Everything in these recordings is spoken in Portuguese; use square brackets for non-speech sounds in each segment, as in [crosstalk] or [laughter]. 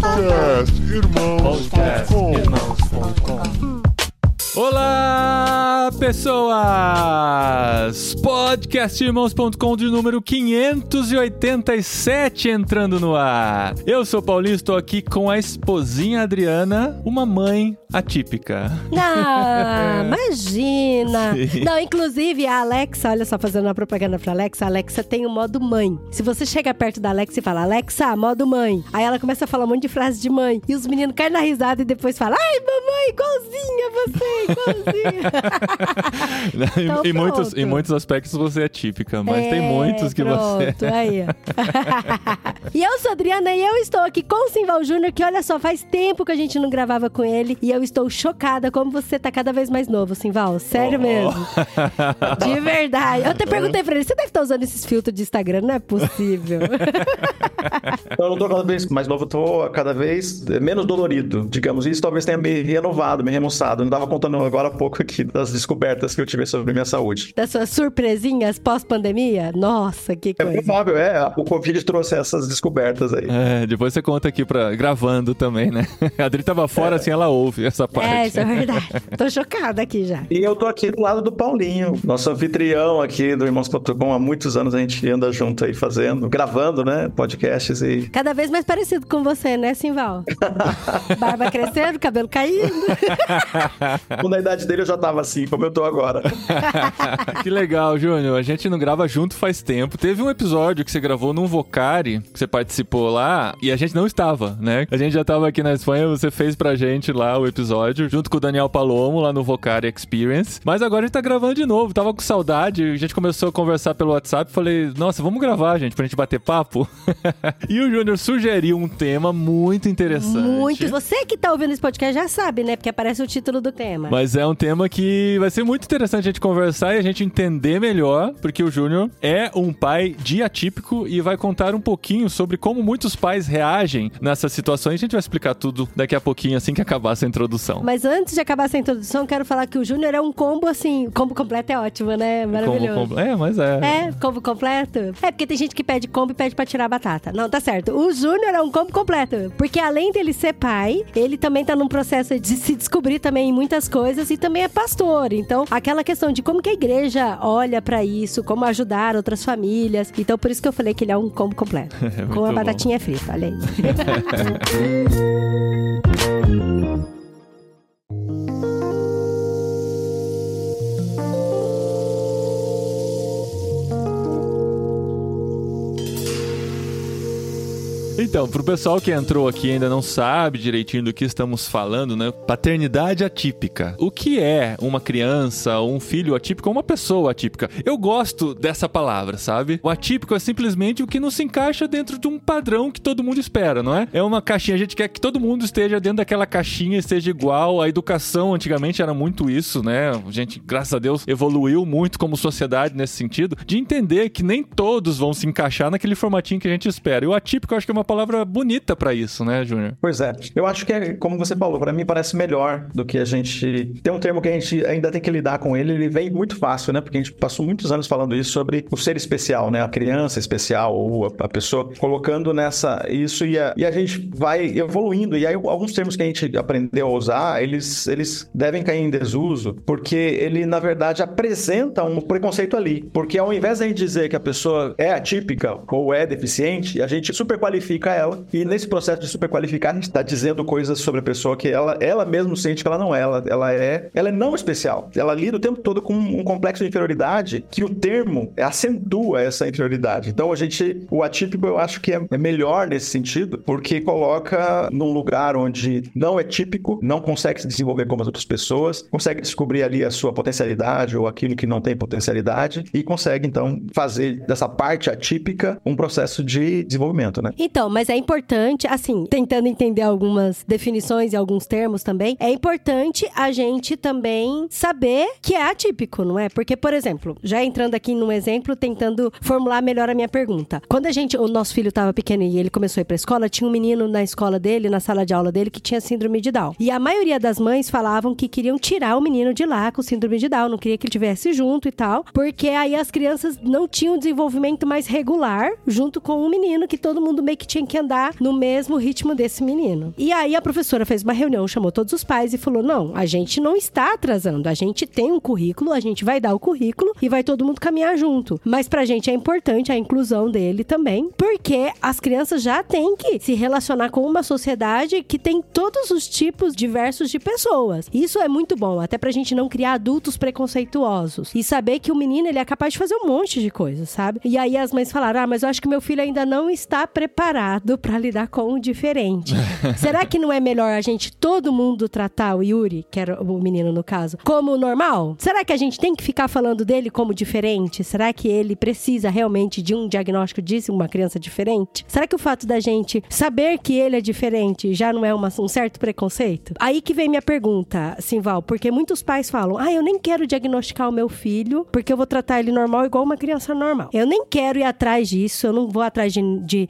Podcast Irmãos.com Irmãos.com. Olá, pessoas! Podcastirmãos.com de número 587 entrando no ar. Eu sou Paulinho, estou aqui com a esposinha Adriana, uma mãe atípica. [laughs] Ah, imagina! Sim. Não, inclusive a Alexa, olha só, fazendo uma propaganda pra Alexa, a Alexa tem o modo mãe. Se você chega perto da Alexa e fala, Alexa, modo mãe. Aí ela começa a falar um monte de frase de mãe. E os meninos caem na risada e depois falam, ai, mamãe, igualzinha você, igualzinha. [laughs] Então, em, muitos, pronto. em muitos aspectos você é típica, mas É, tem muitos que você. pronto, aí. ó. [laughs] e eu sou a Adriana e eu estou aqui com o Simval Júnior, que olha só, faz tempo que a gente não gravava com ele. E eu estou chocada como você tá cada vez mais novo, Simval. Sério Oh. mesmo. [laughs] De verdade. Eu até perguntei pra ele, você deve estar usando esses filtros de Instagram, não é possível. [laughs] Eu não tô cada vez mais novo, eu tô cada vez menos dolorido, digamos. Isso talvez tenha me renovado, me remoçado. Eu não tava contando agora há pouco aqui das descobertas que eu tive sobre minha saúde. das suas surpresinhas pós-pandemia? Nossa, que É coisa. provável, é. O Covid trouxe essas descobertas aí. É, depois você conta aqui pra, gravando também, né? [laughs] A Adri tava fora, assim, ela ouve essa parte. É, isso é verdade. [laughs] Tô chocada aqui já. E eu tô aqui do lado do Paulinho, nosso anfitrião aqui do Irmãos.com. Há muitos anos a gente anda junto aí fazendo, gravando, né? Podcasts e. Cada vez mais parecido com você, né, Simval? [laughs] Barba crescendo, cabelo caindo. Na idade dele eu já tava assim, como eu tô agora. [laughs] que legal, Júnior. A gente não grava junto faz tempo. Teve um episódio que você gravou num Vocari, que você participou lá, e a gente não estava, né? A gente já tava aqui na Espanha, você fez pra gente lá o episódio, junto com o Daniel Palomo, lá no Vocari Experience. Mas agora a gente tá gravando de novo. Tava com saudade, a gente começou a conversar pelo WhatsApp. Falei, nossa, vamos gravar, gente, pra gente bater papo. [laughs] e o Júnior sugeriu um tema muito interessante. Muito. Você que tá ouvindo esse podcast já sabe, né? Porque aparece o título do tema. Mas é um tema que vai ser muito interessante a gente conversar e a gente entender melhor, porque o Júnior é um pai diatípico e vai contar um pouquinho sobre como muitos pais reagem nessas situações. A gente vai explicar tudo daqui a pouquinho, assim que acabar essa introdução. Mas antes de acabar essa introdução, quero falar que o Júnior é um combo assim. Combo completo é ótimo, né? Maravilhoso. Como- É, mas é. É, combo completo? É, porque tem gente que pede combo e pede pra tirar a batata. Não, tá certo. O Júnior é um combo completo. Porque além dele ser pai, ele também tá num processo de se descobrir também em muitas coisas e também é pastor. Então, aquela questão de como que a igreja olha pra isso, como ajudar outras famílias. Então, por isso que eu falei que ele é um combo completo. [laughs] Muito Com a bom. batatinha frita, olha aí. [laughs] Então, pro pessoal que entrou aqui e ainda não sabe direitinho do que estamos falando, né? Paternidade atípica. O que é uma criança, um filho atípico uma pessoa atípica? Eu gosto dessa palavra, sabe? O atípico é simplesmente o que não se encaixa dentro de um padrão que todo mundo espera, não é? É uma caixinha, a gente quer que todo mundo esteja dentro daquela caixinha, esteja igual. A educação antigamente era muito isso, né? A gente, graças a Deus, evoluiu muito como sociedade nesse sentido, de entender que nem todos vão se encaixar naquele formatinho que a gente espera. E o atípico eu acho que é uma palavra bonita pra isso, né, Júnior? Pois é. Eu acho que é, como você falou, pra mim parece melhor do que a gente. Tem um termo que a gente ainda tem que lidar com ele, ele vem muito fácil, né? Porque a gente passou muitos anos falando isso sobre o ser especial, né? A criança especial ou a, pessoa colocando nessa isso e a, e a gente vai evoluindo. E aí alguns termos que a gente aprendeu a usar, eles, eles devem cair em desuso, porque ele, na verdade, apresenta um preconceito ali. Porque ao invés de a gente dizer que a pessoa é atípica ou é deficiente, a gente superqualifica ela. E nesse processo de superqualificar, a gente está dizendo coisas sobre a pessoa que ela, ela mesmo sente que ela não é. Ela, ela é. Ela é não especial. Ela lida o tempo todo com um complexo de inferioridade que o termo acentua essa inferioridade. Então a gente. O atípico eu acho que é, é melhor nesse sentido, porque coloca num lugar onde não é típico, não consegue se desenvolver como as outras pessoas, consegue descobrir ali a sua potencialidade ou aquilo que não tem potencialidade e consegue então fazer dessa parte atípica um processo de desenvolvimento, né? Então, mas é importante, assim, tentando entender algumas definições e alguns termos também, é importante a gente também saber que é atípico, não é? Porque, por exemplo, já entrando aqui num exemplo, tentando formular melhor a minha pergunta. Quando a gente, o nosso filho estava pequeno e ele começou a ir pra escola, tinha um menino na escola dele, na sala de aula dele, que tinha síndrome de Down. E a maioria das mães falavam que queriam tirar o menino de lá com síndrome de Down, não queria que ele tivesse junto e tal, porque aí as crianças não tinham desenvolvimento mais regular junto com o menino que todo mundo meio que tinha que andar no mesmo ritmo desse menino. E aí a professora fez uma reunião, chamou todos os pais e falou: não, a gente não está atrasando, a gente tem um currículo, a gente vai dar o currículo e vai todo mundo caminhar junto. Mas pra gente é importante a inclusão dele também, porque as crianças já têm que se relacionar com uma sociedade que tem todos os tipos diversos de pessoas. Isso é muito bom, até pra gente não criar adultos preconceituosos e saber que o menino ele é capaz de fazer um monte de coisas, sabe? E aí as mães falaram: "Ah, mas eu acho que meu filho ainda não está preparado para lidar com o diferente". [laughs] Será que não é melhor a gente todo mundo tratar o Yuri, que era o menino no caso, como normal? Será que a gente tem que ficar falando dele como diferente? Será que ele precisa realmente de um diagnóstico de uma criança diferente? Será que o fato da gente saber que ele é diferente já não é uma, um certo preconceito? Aí que vem minha pergunta, Simval, porque muitos pais falam: "Ah, eu nem quero diagnosticar o meu filho, porque eu vou tratar ele normal igual uma criança normal. Eu nem quero ir atrás disso, eu não vou atrás de, de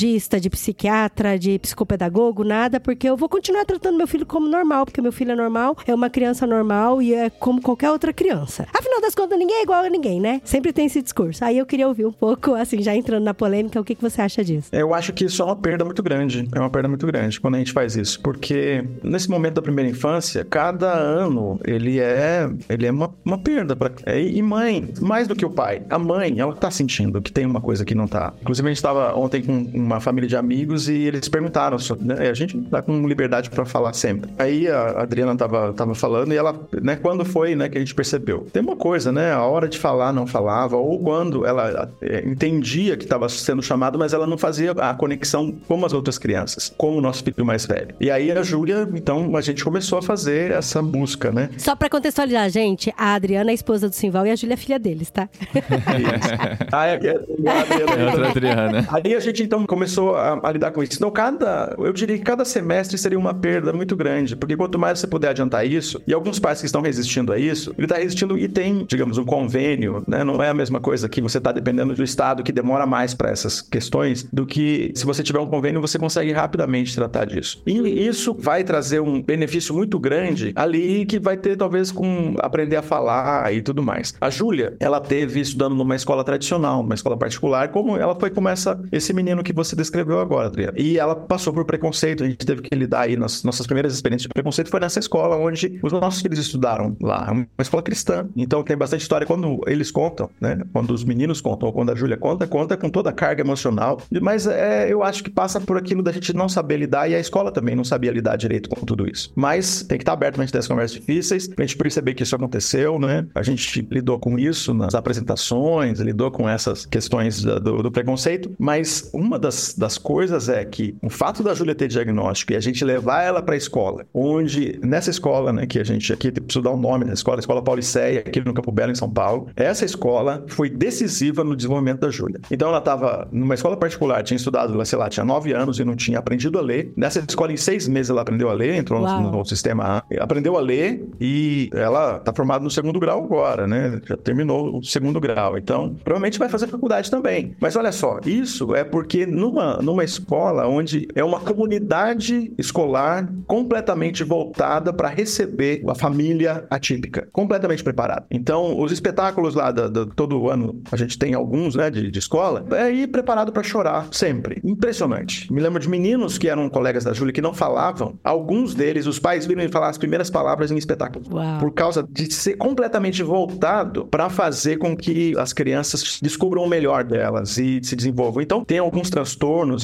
neurologista, de psiquiatra, de psicopedagogo, nada, porque eu vou continuar tratando meu filho como normal, porque meu filho é normal, é uma criança normal e é como qualquer outra criança. Afinal das contas, ninguém é igual a ninguém, né? Sempre tem esse discurso. Aí eu queria ouvir um pouco, assim, já entrando na polêmica, o que, que você acha disso? Eu acho que isso é uma perda muito grande. É uma perda muito grande quando a gente faz isso. Porque nesse momento da primeira infância, cada ano ele é, ele é uma, uma perda. Pra, é, e mãe, mais do que o pai, a mãe, ela tá sentindo que tem uma coisa que não tá. Inclusive, a gente tava ontem com uma família de amigos e eles perguntaram. Né, a gente tá com liberdade para falar sempre. Aí a Adriana tava, tava falando e ela, né, quando foi, né, que a gente percebeu. Tem uma coisa, né, a hora de falar não falava, ou quando ela é, entendia que estava sendo chamado, mas ela não fazia a conexão como as outras crianças, como o nosso filho mais velho. E aí a Júlia, então, a gente começou a fazer essa busca, né? Só para contextualizar, gente, a Adriana é a esposa do Simval e a Júlia é filha deles, tá? [laughs] ah, é, é, a Adriana. É outra Adriana. Aí a gente, então, começou a, a lidar com isso. Então, cada, eu diria que cada semestre seria uma perda muito grande, porque quanto mais você puder adiantar isso, e alguns pais que estão resistindo a isso, ele está resistindo e tem, digamos, um convênio, né? Não é a mesma coisa que você está dependendo do Estado, que demora mais para essas questões, do que se você tiver um convênio, você consegue rapidamente tratar disso. E isso vai trazer um benefício muito grande ali que vai ter, talvez, com aprender a falar e tudo mais. A Júlia, ela teve estudando numa escola tradicional, numa escola particular, como ela foi como esse menino que você descreveu agora, Adriana. E ela passou por preconceito, a gente teve que lidar aí nas nossas primeiras experiências de preconceito foi nessa escola onde os nossos filhos estudaram lá, uma escola cristã. Então tem bastante história quando eles contam, né? Quando os meninos contam, ou quando a Júlia conta, conta com toda a carga emocional. Mas é, eu acho que passa por aquilo da gente não saber lidar e a escola também não sabia lidar direito com tudo isso. Mas tem que estar aberto pra gente ter as conversas difíceis, pra gente perceber que isso aconteceu, né? A gente lidou com isso nas apresentações, lidou com essas questões do, do preconceito, mas uma das, das coisas é que o fato da Júlia ter diagnóstico e a gente levar ela pra escola, onde nessa escola, né, que a gente aqui preciso dar um nome da escola, a Escola Pauliceia, aqui no Campo Belo, em São Paulo, essa escola foi decisiva no desenvolvimento da Júlia. Então ela estava numa escola particular, tinha estudado, sei lá, tinha nove anos e não tinha aprendido a ler. Nessa escola, em seis meses, ela aprendeu a ler, entrou no, no, sistema A, aprendeu a ler e ela está formada no segundo grau agora, né? Já terminou o segundo grau. Então, provavelmente vai fazer faculdade também. Mas olha só, isso é porque numa, numa escola onde é uma comunidade escolar completamente voltada para receber a família atípica, completamente preparada. Então, os espetáculos lá da, da, todo ano, a gente tem alguns, né, de, de escola, é ir preparado para chorar sempre. Impressionante. Me lembro de meninos que eram colegas da Júlia que não falavam. Alguns deles, os pais viram ele falar as primeiras palavras em espetáculo. Uau. Por causa de ser completamente voltado para fazer com que as crianças descubram o melhor delas e se desenvolvam. Então, tem alguns transtornos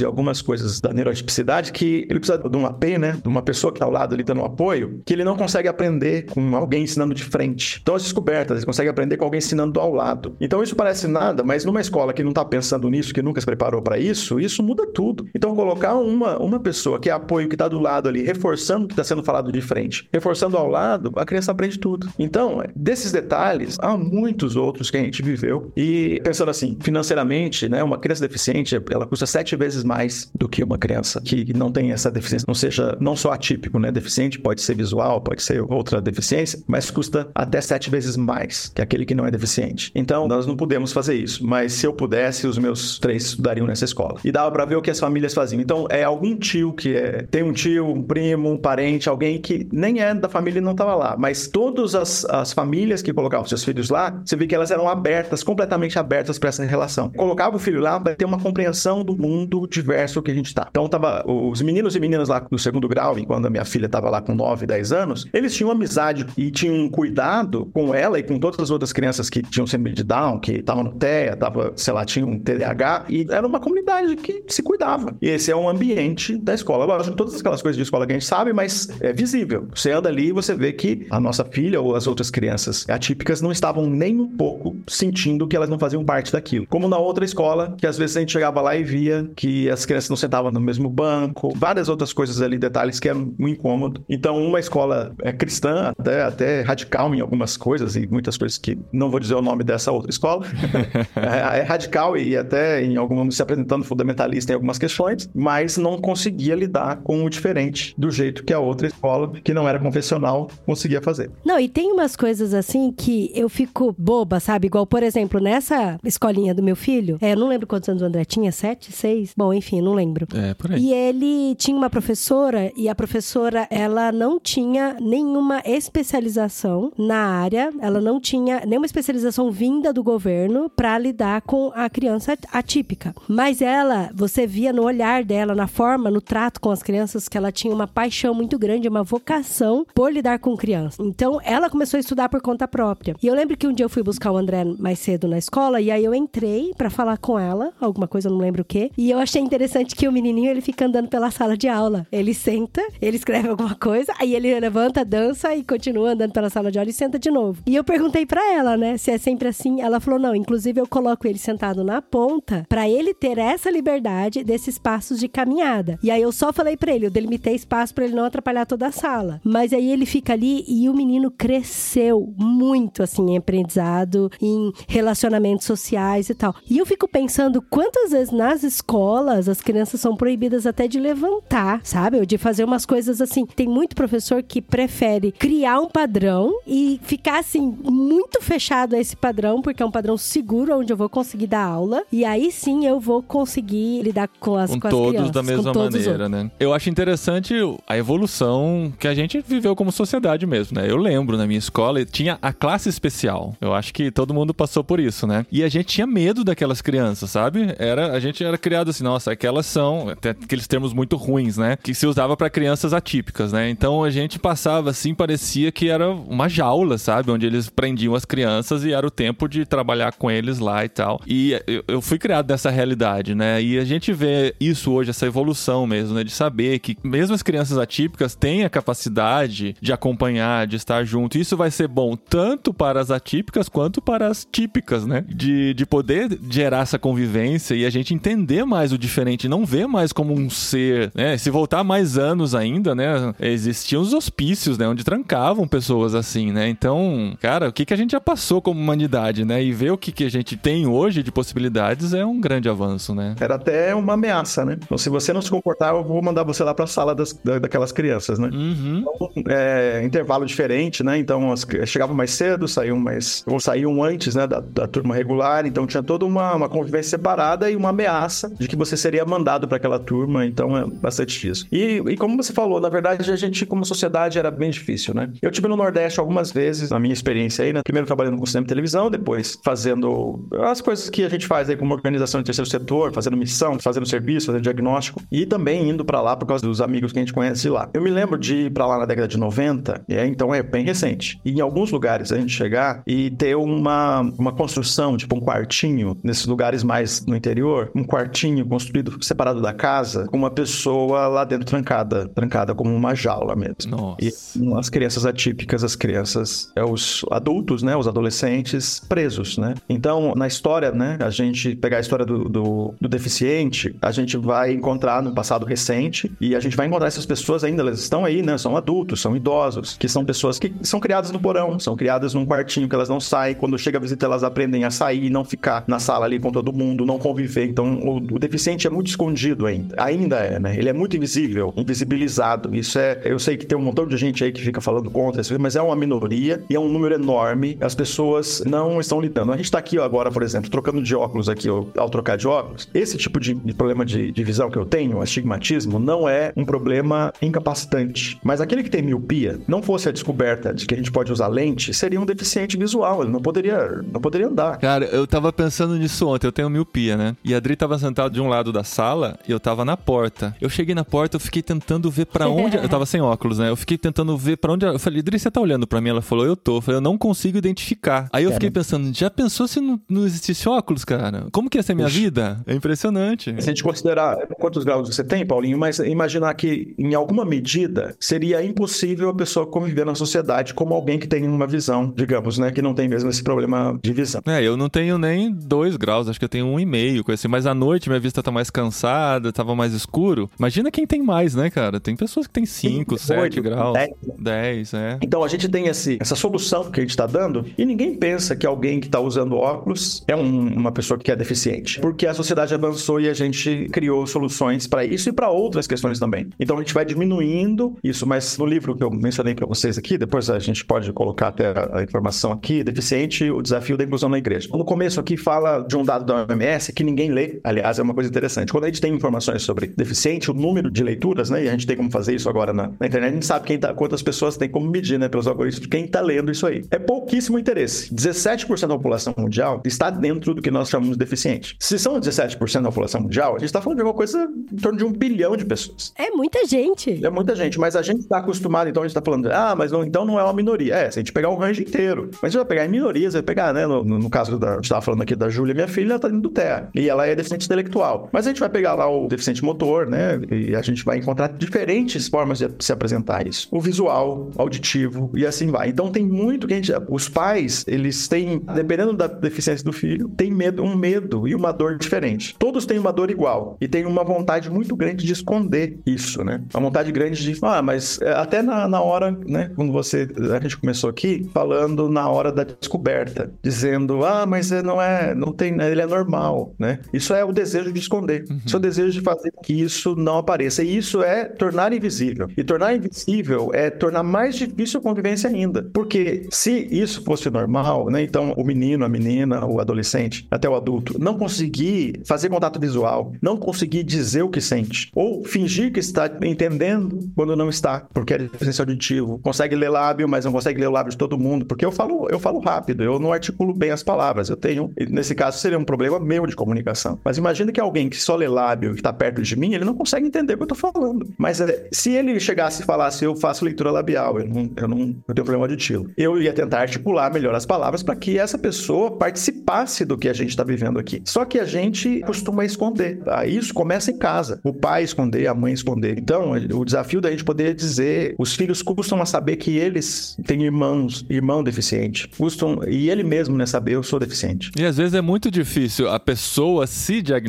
e algumas coisas da neurotipicidade que ele precisa de um AP, né, de uma pessoa que tá ao lado ali dando um apoio, que ele não consegue aprender com alguém ensinando de frente. Então, as descobertas, ele consegue aprender com alguém ensinando ao lado. Então, isso parece nada, mas numa escola que não tá pensando nisso, que nunca se preparou para isso, isso muda tudo. Então, colocar uma, uma pessoa que é apoio, que tá do lado ali, reforçando o que está sendo falado de frente, reforçando ao lado, a criança aprende tudo. Então, desses detalhes, há muitos outros que a gente viveu. E pensando assim, financeiramente, né, uma criança deficiente, ela custa sete vezes mais do que uma criança que não tem essa deficiência, não seja não só atípico, né? Deficiente pode ser visual, pode ser outra deficiência, mas custa até sete vezes mais que aquele que não é deficiente. Então, nós não podemos fazer isso. Mas se eu pudesse, os meus três estudariam nessa escola. E dava para ver o que as famílias faziam. Então, é algum tio que é, tem um tio, um primo, um parente, alguém que nem é da família e não estava lá. Mas todas as, as famílias que colocavam seus filhos lá, você vê que elas eram abertas, completamente abertas para essa relação. Colocava o filho lá para ter uma compreensão do mundo mundo diverso que a gente tá. Então, tava os meninos e meninas lá do segundo grau, enquanto a minha filha tava lá com 9, 10 anos, eles tinham amizade e tinham cuidado com ela e com todas as outras crianças que tinham síndrome de Down, que estavam no TEA, tava, sei lá, tinham um TDAH, e era uma comunidade que se cuidava. E esse é um ambiente da escola. Lógico, todas aquelas coisas de escola que a gente sabe, mas é visível. Você anda ali e você vê que a nossa filha ou as outras crianças atípicas não estavam nem um pouco sentindo que elas não faziam parte daquilo. Como na outra escola, que às vezes a gente chegava lá e via que as crianças não sentavam no mesmo banco, várias outras coisas ali, detalhes que eram um incômodo. Então, uma escola é cristã, até, até radical em algumas coisas, e muitas coisas que não vou dizer o nome dessa outra escola, [laughs] é, é, radical e até em algum se apresentando fundamentalista em algumas questões, mas não conseguia lidar com o diferente do jeito que a outra escola, que não era confessional, conseguia fazer. Não, e tem umas coisas assim que eu fico boba, sabe? Igual, por exemplo, nessa escolinha do meu filho, é, eu não lembro quantos anos o André tinha, sete, seis? Bom, enfim, não lembro. É, por aí. E ele tinha uma professora, e a professora, ela não tinha nenhuma especialização na área, ela não tinha nenhuma especialização vinda do governo para lidar com a criança atípica. Mas ela, você via no olhar dela, na forma, no trato com as crianças, que ela tinha uma paixão muito grande, uma vocação por lidar com crianças. Então, ela começou a estudar por conta própria. E eu lembro que um dia eu fui buscar o André mais cedo na escola, e aí eu entrei para falar com ela, alguma coisa, eu não lembro o quê. E eu achei interessante que o menininho, ele fica andando pela sala de aula. Ele senta, ele escreve alguma coisa, aí ele levanta, dança e continua andando pela sala de aula e senta de novo. E eu perguntei para ela, né, se é sempre assim. Ela falou: "Não, inclusive eu coloco ele sentado na ponta para ele ter essa liberdade desses passos de caminhada". E aí eu só falei para ele, eu delimitei espaço para ele não atrapalhar toda a sala. Mas aí ele fica ali e o menino cresceu muito assim em aprendizado, em relacionamentos sociais e tal. E eu fico pensando quantas vezes nas escolas as crianças são proibidas até de levantar, sabe? Ou de fazer umas coisas assim. Tem muito professor que prefere criar um padrão e ficar assim muito fechado a esse padrão, porque é um padrão seguro onde eu vou conseguir dar aula. E aí sim eu vou conseguir lidar com as, com, com as todos crianças, da mesma maneira, né? Eu acho interessante a evolução que a gente viveu como sociedade mesmo, né? Eu lembro na minha escola tinha a classe especial. Eu acho que todo mundo passou por isso, né? E a gente tinha medo daquelas crianças, sabe? Era a gente era criado assim, nossa, aquelas são até aqueles termos muito ruins, né? Que se usava para crianças atípicas, né? Então a gente passava assim, parecia que era uma jaula, sabe? Onde eles prendiam as crianças e era o tempo de trabalhar com eles lá e tal. E eu, fui criado nessa realidade, né? E a gente vê isso hoje, essa evolução mesmo, né? De saber que mesmo as crianças atípicas têm a capacidade de acompanhar, de estar junto. Isso vai ser bom tanto para as atípicas quanto para as típicas, né? De, de poder gerar essa convivência e a gente entender mais o diferente, não ver mais como um ser, né? Se voltar mais anos ainda, né? Existiam os hospícios, né? Onde trancavam pessoas assim, né? Então, cara, o que, que a gente já passou como humanidade, né? E ver o que, que a gente tem hoje de possibilidades é um grande avanço, né? Era até uma ameaça, né? Então, se você não se comportar, eu vou mandar você lá pra sala das, da- daquelas crianças, né? Uhum. Então, é, intervalo diferente, né? Então, as, chegavam mais cedo, saíam mais... Ou saíam antes, né? Da, da turma regular. Então, tinha toda uma, uma convivência separada e uma ameaça de que você seria mandado para aquela turma. Então, é bastante disso. E, e como você falou, na verdade, a gente, como sociedade, era bem difícil, né? Eu tive no Nordeste algumas vezes, na minha experiência aí, né? Primeiro trabalhando com cinema e televisão, depois fazendo as coisas que a gente faz aí como organização de terceiro setor, fazendo missão, fazendo serviço, fazendo diagnóstico e também indo para lá por causa dos amigos que a gente conhece lá. Eu me lembro de ir para lá na década de 90, e é, então é bem recente. E em alguns lugares a gente chegar e ter uma, uma construção, tipo um quartinho, nesses lugares mais no interior, um quartinho construído separado da casa, com uma pessoa lá dentro trancada, trancada como uma jaula mesmo. Nossa. E as crianças atípicas, as crianças, é, os adultos, né, os adolescentes presos, né? Então, na história, né, a gente pegar a história do, do, do deficiente, a gente vai encontrar no passado recente e a gente vai encontrar essas pessoas ainda, elas estão aí, né, são adultos, são idosos, que são pessoas que são criadas no porão, são criadas num quartinho que elas não saem, quando chega a visita elas aprendem a sair e não ficar na sala ali com todo mundo, não conviver. Então, o, o deficiente é muito escondido ainda. Ainda é, né? Ele é muito invisível, invisibilizado. Isso é, eu sei que tem um montão de gente aí que fica falando contra isso, mas é uma minoria e é um número enorme. As pessoas não estão lidando. A gente tá aqui agora, por exemplo, trocando de óculos aqui, ao trocar de óculos. Esse tipo de, de problema de, de visão que eu tenho, astigmatismo, não é um problema incapacitante. Mas aquele que tem miopia, não fosse a descoberta de que a gente pode usar lente, seria um deficiente visual. Ele não poderia, não poderia andar. Cara, eu tava pensando nisso ontem, eu tenho miopia, né? E a Adri tava sentar de um lado da sala e eu tava na porta. Eu cheguei na porta, eu fiquei tentando ver pra onde. eu tava sem óculos, né? Eu fiquei tentando ver pra onde. Eu falei, Dri, você tá olhando pra mim? Ela falou, eu tô. Eu falei, eu não consigo identificar. Aí eu fiquei pensando, já pensou se não, não existisse óculos, cara? Como que ia ser minha vida? É impressionante. Se a gente considerar quantos graus você tem, Paulinho, mas imaginar que em alguma medida seria impossível a pessoa conviver na sociedade como alguém que tem uma visão, digamos, né? Que não tem mesmo esse problema de visão. É, eu não tenho nem dois graus, acho que eu tenho um e meio, coisa assim. Mas à noite minha vista tá mais cansada, tava mais escuro. Imagina quem tem mais, né, cara? Tem pessoas que tem 5, 7 graus. 10. 10, é. Então a gente tem esse, essa solução que a gente está dando e ninguém pensa que alguém que está usando óculos é um- uma pessoa que é deficiente. Porque a sociedade avançou e a gente criou soluções para isso e para outras questões também. Então a gente vai diminuindo isso, mas no livro que eu mencionei para vocês aqui, depois a gente pode colocar até a, a informação aqui, deficiente, o desafio da inclusão na igreja. No começo aqui fala de um dado da OMS que ninguém lê, aliás, é uma coisa interessante. Quando a gente tem informações sobre deficiente, o número de leituras, né, e a gente tem como fazer isso agora na, na internet, a gente sabe quem tá, quantas pessoas tem como medir, né, pelos algoritmos, quem está lendo isso aí. É pouquíssimo interesse. 17% da população mundial está dentro do que nós chamamos de deficiente. Se são 17% da população mundial, a gente está falando de uma coisa em torno de um bilhão de pessoas. É muita gente. É muita gente, mas a gente está acostumado, então a gente está falando, ah, mas não, então não é uma minoria. É, se a gente pegar o range inteiro. Mas você vai pegar em minorias, vai pegar, né? No, no- caso da. A gente estava falando aqui da Júlia, minha filha, ela tá dentro do TEA. E ela é deficiente intelectual. Mas a gente vai pegar lá o deficiente motor, né? E a gente vai encontrar diferentes formas de se apresentar isso. O visual, auditivo e assim vai. Então tem muito que a gente. Os pais, eles têm, dependendo da deficiência do filho, tem medo, um medo e uma dor diferente. Todos têm uma dor igual. E tem uma vontade muito grande de esconder isso, né? Uma vontade grande de. Ah, mas é, até na, na hora, né? Quando você. A gente começou aqui falando na hora da descoberta, dizendo, ah, mas é- não é. Não tem. Ele é normal, né? Isso é o desejo de esconder. É o desejo de fazer que isso não apareça. E isso é tornar invisível. E tornar invisível é tornar mais difícil a convivência ainda. Porque se isso fosse normal, né? Então o menino, a menina, o adolescente, até o adulto, não conseguir fazer contato visual, não conseguir dizer o que sente, ou fingir que está entendendo quando não está, porque é deficiência auditivo, consegue ler lábio, mas não consegue ler o lábio de todo mundo, porque eu falo, eu falo rápido, eu não articulo bem as palavras. Eu tenho, nesse caso, seria um problema meu de comunicação. Mas imagina que alguém que só lê lábio, que está perto de mim, ele não consegue entender o que eu estou falando. Mas é, se ele chegasse e falasse, eu faço leitura labial, eu não, eu não eu tenho problema auditivo, eu ia tentar articular melhor as palavras para que essa pessoa participasse do que a gente está vivendo aqui. Só que a gente costuma esconder. Tá? Isso começa em casa. O pai esconder, a mãe esconder. Então, o desafio da gente poder dizer, os filhos custam a saber que eles têm irmãos, irmão deficiente. Custam, e ele mesmo, né, saber eu sou deficiente. E às vezes é muito difícil a pessoa se diagnosticar,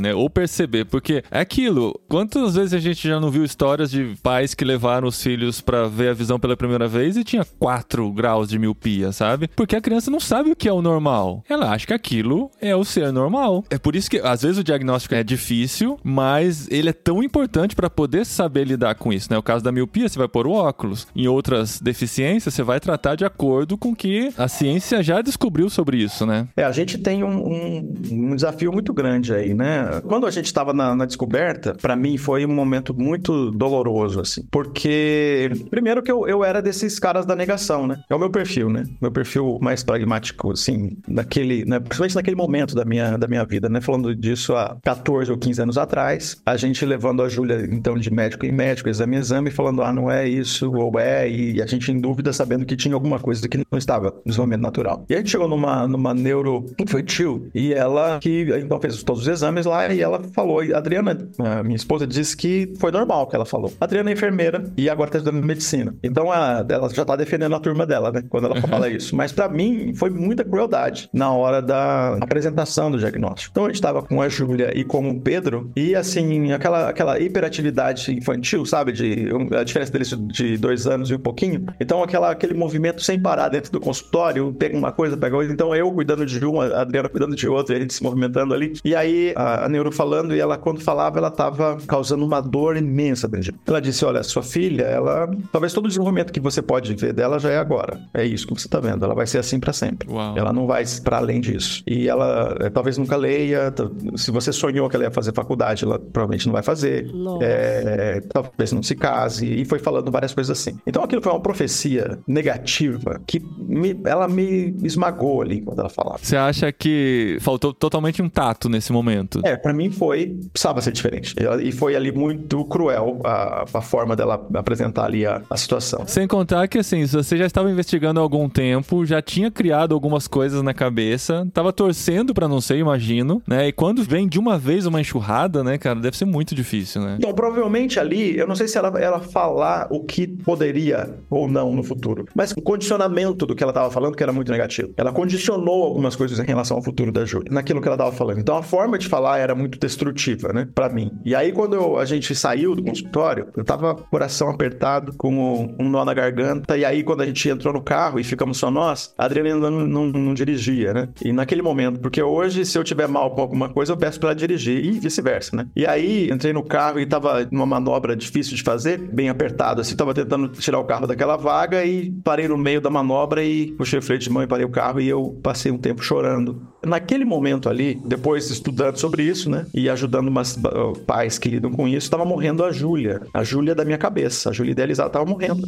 né? Ou perceber, porque é aquilo. Quantas vezes a gente já não viu histórias de pais que levaram os filhos pra ver a visão pela primeira vez e tinha 4 graus de miopia, sabe? Porque a criança não sabe o que é o normal. Ela acha que aquilo é o ser normal. É por isso que às vezes o diagnóstico é difícil, mas ele é tão importante pra poder saber lidar com isso, né? O caso da miopia, você vai pôr o óculos. Em outras deficiências, você vai tratar de acordo com que a ciência já descobriu sobre isso, né? É, a gente tem um, um- um desafio muito grande aí, né? Quando a gente estava na, na descoberta, para mim foi um momento muito doloroso, assim. Porque, primeiro que eu, eu era desses caras da negação, né? É o meu perfil, né? Meu perfil mais pragmático, assim, naquele, né? principalmente naquele momento da minha, da minha vida, né? Falando disso há 14 ou 15 anos atrás, a gente levando a Júlia, então, de médico em médico, exame em exame, falando, ah, não é isso, ou é, e a gente em dúvida, sabendo que tinha alguma coisa que não estava no desenvolvimento natural. E a gente chegou numa, numa neuro infantil, e ela, que então fez todos os exames lá, e ela falou, e a Adriana, minha esposa, disse que foi normal o que ela falou. A Adriana é enfermeira e agora está estudando medicina. Então a- ela já está defendendo a turma dela, né? Quando ela fala isso. Mas para mim foi muita crueldade na hora da apresentação do diagnóstico. Então a gente estava com a Júlia e com o Pedro, e assim, aquela, aquela hiperatividade infantil, sabe? De, a diferença deles de dois anos e um pouquinho. Então aquela, aquele movimento sem parar dentro do consultório, pega uma coisa, pega outra. Então eu cuidando de uma, a Adriana cuidando de outra, e a gente se movimentando ali. E aí a, a Neuro falando, e ela quando falava, ela estava causando uma dor imensa, Benjamin. Ela disse: Olha, sua filha, ela. Talvez todo o desenvolvimento que você pode ver dela já é agora. É isso que você está vendo. Ela vai ser assim para sempre. Uau. Ela não vai para além disso. E ela eh, talvez nunca leia. Se você sonhou que ela ia fazer faculdade, ela provavelmente não vai fazer. É, talvez não se case. E foi falando várias coisas assim. Então aquilo foi uma profecia negativa que me- ela me esmagou ali quando ela falava. Você acha que faltou totalmente um tato nesse momento? Momento. É, pra mim foi, precisava ser diferente. E foi ali muito cruel a, a forma dela apresentar ali a, a situação. Sem contar que, assim, você já estava investigando há algum tempo, já tinha criado algumas coisas na cabeça, tava torcendo pra não ser, imagino, né? E quando vem de uma vez uma enxurrada, né, cara, deve ser muito difícil, né? Então, provavelmente ali, eu não sei se ela, ela falar o que poderia ou não no futuro, mas o condicionamento do que ela estava falando que era muito negativo. Ela condicionou algumas coisas em relação ao futuro da Júlia, naquilo que ela estava falando. Então, a forma de falar era muito destrutiva, né, para mim. E aí, quando eu- a gente saiu do consultório, eu tava coração apertado, com um, nó na garganta, e aí, quando a gente entrou no carro e ficamos só nós, a Adriana não, não, não dirigia, né? E naquele momento, porque hoje, se eu tiver mal com alguma coisa, eu peço pra ela dirigir, e vice-versa, né? E aí, entrei no carro e tava numa manobra difícil de fazer, bem apertado, assim, tava tentando tirar o carro daquela vaga e parei no meio da manobra e puxei o freio de mão e parei o carro e eu passei um tempo chorando. Naquele momento ali, depois estudando sobre isso, né, e ajudando umas pais que lidam com isso, tava morrendo a Júlia, a Júlia da minha cabeça, a Júlia idealizada tava morrendo.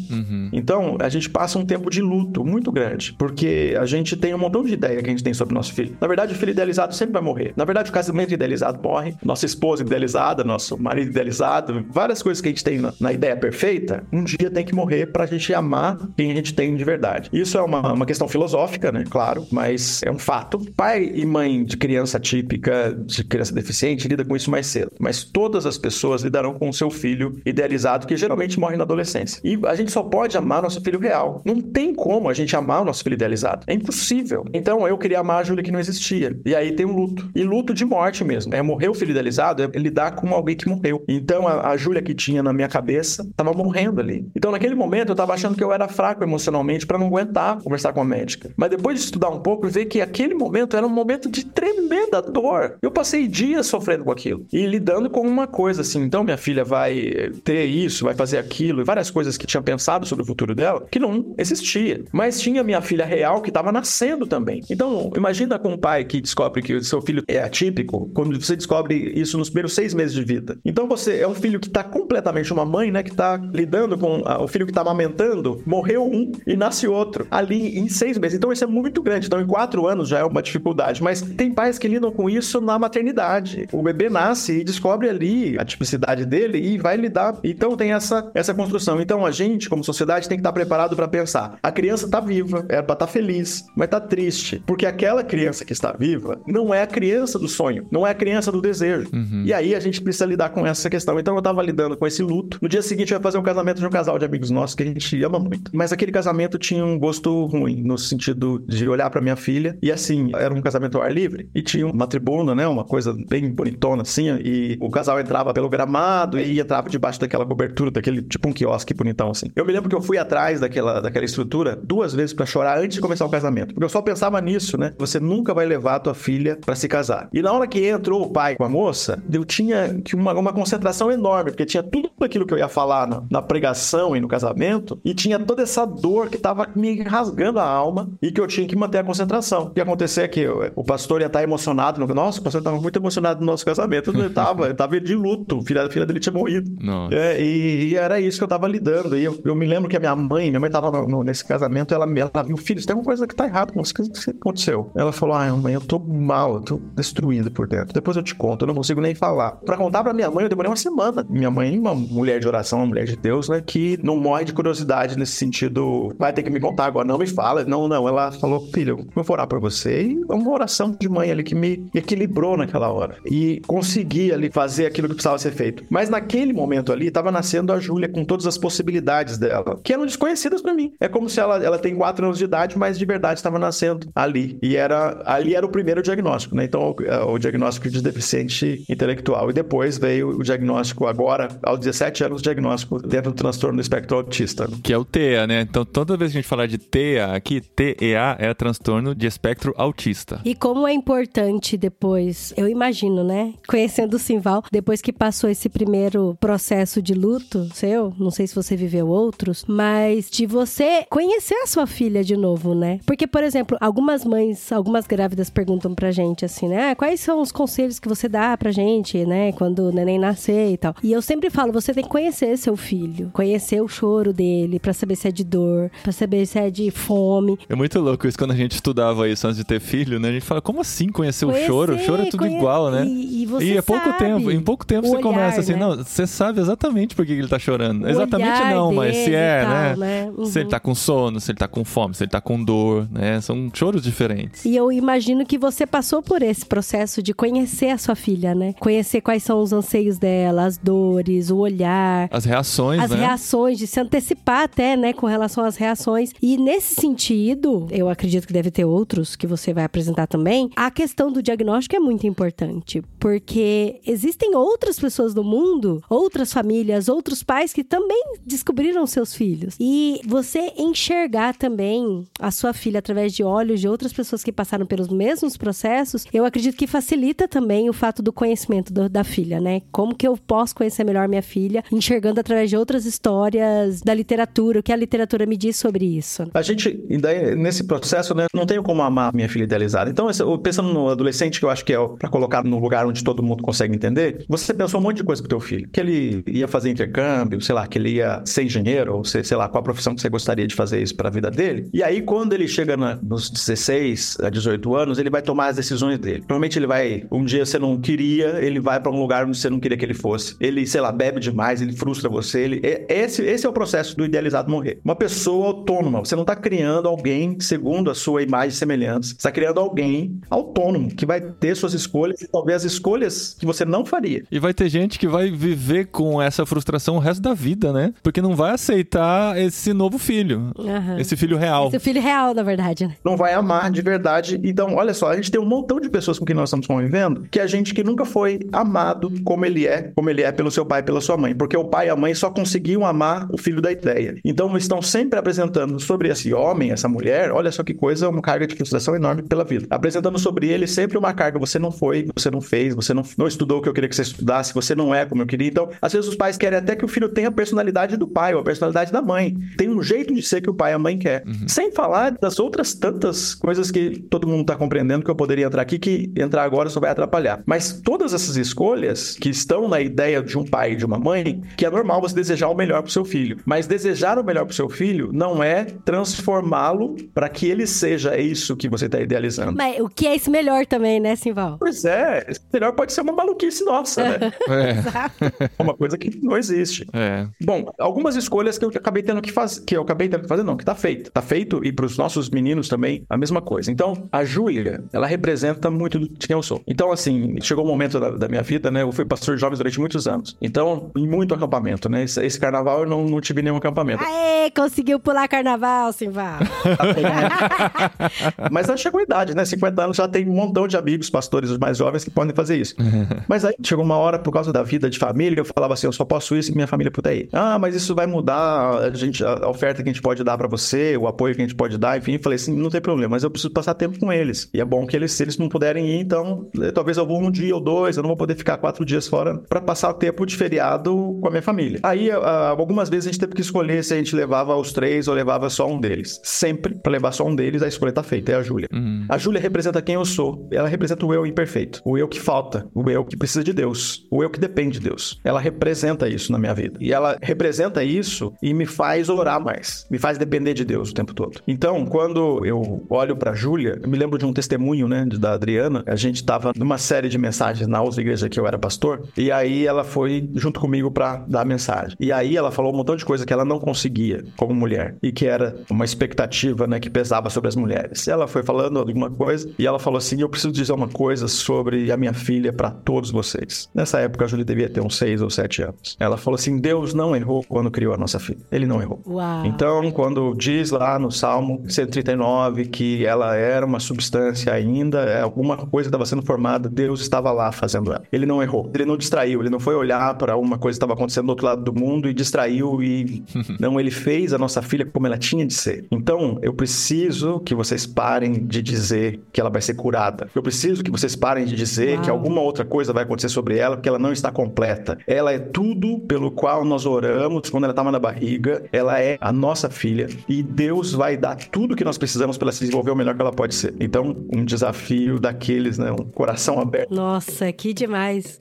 Então, a gente passa um tempo de luto muito grande, porque a gente tem um montão de ideia que a gente tem sobre o nosso filho. Na verdade, o filho idealizado sempre vai morrer. Na verdade, o casamento idealizado morre, nossa esposa idealizada, nosso marido idealizado, várias coisas que a gente tem na, na ideia perfeita, um dia tem que morrer pra gente amar quem a gente tem de verdade. Isso é uma, uma questão filosófica, né? Claro, mas é um fato. Pai e mãe de criança típica, de criança deficiente, lida com isso mais cedo. Mas todas as pessoas lidarão com o seu filho idealizado, que geralmente morre na adolescência. E a gente só pode amar nosso filho real. Não tem como a gente amar o nosso filho idealizado. É impossível. Então eu queria amar a Júlia que não existia. E aí tem um luto. E luto de morte mesmo. É morrer o filho idealizado, é lidar com alguém que morreu. Então a, a Júlia que tinha na minha cabeça tava morrendo ali. Então naquele momento eu tava achando que eu era fraco emocionalmente para não aguentar conversar com a médica. Mas depois de estudar um pouco, vi que aquele momento era um momento de tremenda dor. Eu passei dias sofrendo com aquilo e lidando com uma coisa assim. Então minha filha vai ter isso, vai fazer aquilo e várias coisas que tinha pensado sobre o futuro dela que não existia. Mas tinha minha filha real que estava nascendo também. Então imagina com um pai que descobre que o seu filho é atípico, quando você descobre isso nos primeiros seis meses de vida. Então você é um filho que está completamente uma mãe, né, que está lidando com o filho que está amamentando, morreu um e nasce outro ali em seis meses. Então isso é muito grande. Então em quatro anos já é uma dificuldade. Mas tem pais que lidam com isso na maternidade. O bebê nasce e descobre ali a tipicidade dele e vai lidar. Então tem essa, essa construção. Então a gente, como sociedade, tem que estar preparado para pensar. A criança está viva, é para estar feliz, mas está triste. Porque aquela criança que está viva não é a criança do sonho, não é a criança do desejo. E aí a gente precisa lidar com essa questão. Então eu tava lidando com esse luto. No dia seguinte eu ia fazer um casamento de um casal de amigos nossos que a gente ama muito. Mas aquele casamento tinha um gosto ruim, no sentido de olhar para minha filha. E assim, era um casamento ao ar livre. E tinha uma tribuna, né? Uma coisa bem bonitona assim. E o casal entrava pelo gramado e entrava debaixo daquela cobertura, daquele tipo um quiosque bonitão assim. Eu me lembro que eu fui atrás daquela, daquela estrutura duas vezes para chorar antes de começar o casamento. Porque eu só pensava nisso, né? Você nunca vai levar a tua filha para se casar. E na hora que entrou o pai com a moça, eu tinha uma, uma concentração enorme, porque tinha tudo aquilo que eu ia falar na, na pregação e no casamento, e tinha toda essa dor que tava me rasgando a alma e que eu tinha que manter a concentração. O que ia acontecer é que o pastor ia estar emocionado. No, Nossa, o pastor estava muito emocionado no nosso casamento. Ele tava, ele tava de luto. Filha, filha dele tinha morrido. É, e, e era isso que eu tava lidando. E eu, eu me lembro que a minha mãe, minha mãe tava no- no- nesse casamento, ela, ela viu, filho, tem alguma coisa que tá errada com você. O que aconteceu? Ela falou, ah, mãe, eu tô mal, eu tô destruído por dentro. Depois eu te conto, eu não consigo nem falar. Pra contar pra minha mãe, eu demorei uma semana. Minha mãe, uma mulher de oração, uma mulher de Deus, né, que não morre de curiosidade nesse sentido, vai ter que me contar agora, não me fala. Não, não, ela falou, filho, eu vou orar por você. E é uma oração de mãe ali que me equilibrou naquela hora. E consegui ali fazer aquilo que precisava ser feito. Mas naquele momento ali, tava nascendo a Júlia com todas as possibilidades dela, que eram desconhecidas pra mim. É como se ela, ela tem quatro anos de idade, mas de verdade estava nascendo ali. E era ali era o primeiro diagnóstico, né? Então, o, o diagnóstico de deficiente intelectual. E depois veio o diagnóstico agora, aos 17 anos, o diagnóstico dentro do transtorno do espectro autista. Que é o TEA, né? Então toda vez que a gente falar de TEA aqui, TEA é transtorno de espectro autista. E como é importante depois, eu imagino, né? Conhecendo o Simval, depois que passou esse primeiro processo de luto seu, não sei se você viveu outros, mas de você conhecer a sua filha de novo, né? Porque, por exemplo, algumas mães, algumas grávidas perguntam pra gente assim, né? Ah, quais são os conselhos que você dá pra gente, né? Quando o neném nascer e tal. E eu sempre falo, você tem que conhecer seu filho, conhecer o choro dele, pra saber se é de dor, pra saber se é de fome. É muito louco isso quando a gente estudava isso antes de ter filho, né? A gente fala, como assim conhecer, Conhecer, o choro? O choro é tudo conhe- igual, né? E, e você E é pouco sabe tempo, em pouco tempo o você olhar, começa assim, né? não, você sabe exatamente por que ele tá chorando. O exatamente não, mas se é, tal, né? né? Uhum. Se ele tá com sono, se ele tá com fome, se ele tá com dor, né? São choros diferentes. E eu imagino que você passou por esse processo de conhecer a sua filha, né? Conhecer quais são os anseios dela, as dores, o olhar, As reações, as né? reações, de se antecipar até, né, com relação às reações. E nesse sentido, eu acredito que deve ter outros que você vai apresentar também. A questão do diagnóstico é muito importante, porque existem outras pessoas do mundo, outras famílias, outros pais que também descobriram seus filhos. E você enxergar também a sua filha através de olhos de outras pessoas que passaram pelos mesmos processos, eu acredito que facilita também o fato do conhecimento do- da filha, né? Como que eu posso conhecer melhor minha filha, enxergando através de outras histórias da literatura, o que a literatura me diz sobre isso. A gente, daí, nesse processo, né, não tenho como amar minha filha idealizada. Então, pensando no adolescente, que eu acho que é para colocar no lugar onde todo mundo consegue entender, você pensou um monte de coisa pro teu filho. Que ele ia fazer intercâmbio, sei lá, que ele ia ser engenheiro, ou sei, sei lá, qual a profissão que você gostaria de fazer isso para a vida dele. E aí, quando ele chega na- nos 16 a 18 anos, ele vai tomar as decisões dele. Provavelmente ele vai, um dia você não queria, ele vai para um lugar onde você não queria que ele fosse. Ele, sei lá, bebe demais, ele frustra você. Ele, esse, esse é o processo do idealizado morrer. Uma pessoa autônoma. Você não está criando alguém segundo a sua imagem e semelhança. Você está criando alguém autônomo, que vai ter suas escolhas e talvez escolhas que você não faria. E vai ter gente que vai viver com essa frustração o resto da vida, né? Porque não vai aceitar esse novo filho. Aham. Esse filho real. Seu filho real, na verdade, né? não vai amar de verdade. Então, olha só, a gente tem um montão de pessoas com quem nós estamos convivendo que a gente que nunca foi amado como ele é, como ele é pelo seu pai e pela sua mãe, porque o pai e a mãe só conseguiam amar o filho da ideia. Então, estão sempre apresentando sobre esse homem, essa mulher, olha só que coisa, uma carga de frustração enorme pela vida. Apresentando sobre ele sempre uma carga, você não foi, você não fez, você não, não estudou o que eu queria que você estudasse, você não é como eu queria. Então, às vezes os pais querem até que o filho tenha a personalidade do pai ou a personalidade da mãe. Tem um jeito de ser que o pai e a mãe quer. Sem falar das outras tantas coisas que todo mundo está compreendendo que eu poderia entrar aqui, que entrar agora só vai atrapalhar. Mas todas essas escolhas que estão na ideia de um pai e de uma mãe, que é normal você desejar o melhor para o seu filho. Mas desejar o melhor para o seu filho não é transformá-lo para que ele seja isso que você está idealizando. Mas o que é esse melhor também, né, Simval? Pois é, esse melhor pode ser uma maluquice nossa, né? [laughs] É, uma coisa que não existe. é. Bom, algumas escolhas que eu acabei tendo que fazer, que eu acabei tendo que fazer, não, que tá feito. Tá feito e pros nossos meninos também a mesma coisa. Então, a Júlia, ela representa muito de quem eu sou. Então, assim, chegou um momento da, da minha vida, né? Eu fui pastor de jovens durante muitos anos. Então, em muito acampamento, né? Esse, esse carnaval eu não, não tive nenhum acampamento. Aê, conseguiu pular carnaval, Simval. [laughs] Mas já chegou a idade, né? 50 anos já tem um montão de amigos, pastores mais jovens que podem fazer isso. [laughs] Mas aí chegou uma hora, por causa da vida de família, eu falava assim: eu só posso isso e minha família puder ir. Ah, mas isso vai mudar a, gente, a oferta que a gente pode dar pra você, o apoio que a gente pode dar, enfim. Falei assim: não tem problema, mas eu preciso passar tempo com eles. E é bom que eles, se eles não puderem ir, então eh, talvez eu vou um dia ou dois, eu não vou poder ficar quatro dias fora pra passar o tempo de feriado com a minha família. Aí, algumas vezes a gente teve que escolher se a gente levava os três ou levava só um deles. Sempre, pra levar só um deles, a escolha tá feita, é a Júlia. A Júlia representa quem eu sou. Ela representa o eu imperfeito, o eu que falta, o eu que precisa de Deus, o eu que depende de Deus. Ela representa isso na minha vida. E ela representa isso e me faz orar mais, me faz depender de Deus o tempo todo. Então, quando eu olho pra Júlia, eu me lembro de um testemunho, né, da Adriana. A gente tava numa série de mensagens na outra igreja que eu era pastor, e aí ela foi junto comigo pra dar a mensagem. E aí ela falou um montão de coisa que ela não conseguia como mulher e que era uma expectativa, né, que pesava sobre as mulheres. Ela foi falando alguma coisa e ela falou assim: "Eu preciso dizer uma coisa sobre a minha filha pra todos vocês". Nessa época a Júlia devia ter uns 6 ou 7 anos. Ela falou assim: "Deus não errou quando criou a nossa filha. Ele não errou". Uau. Então, quando diz lá no Salmo 139 que ela era uma substância ainda, é alguma coisa estava sendo formada, Deus estava lá fazendo ela. Ele não errou, ele não distraiu, ele não foi olhar para uma coisa que estava acontecendo do outro lado do mundo e distraiu e [laughs] não, ele fez a nossa filha como ela tinha de ser. Então, eu preciso que vocês parem de dizer que ela vai ser curada. Eu preciso que vocês parem de dizer Uau. que alguma outra coisa vai acontecer sobre ela porque ela não está completa. Ela é tudo pelo qual nós oramos quando ela estava na barriga. Ela é a nossa filha e Deus vai dar tudo que nós precisamos para ela se desenvolver o melhor que ela pode ser. Então, um desafio daqueles, né? Um coração aberto. Nossa, que demais.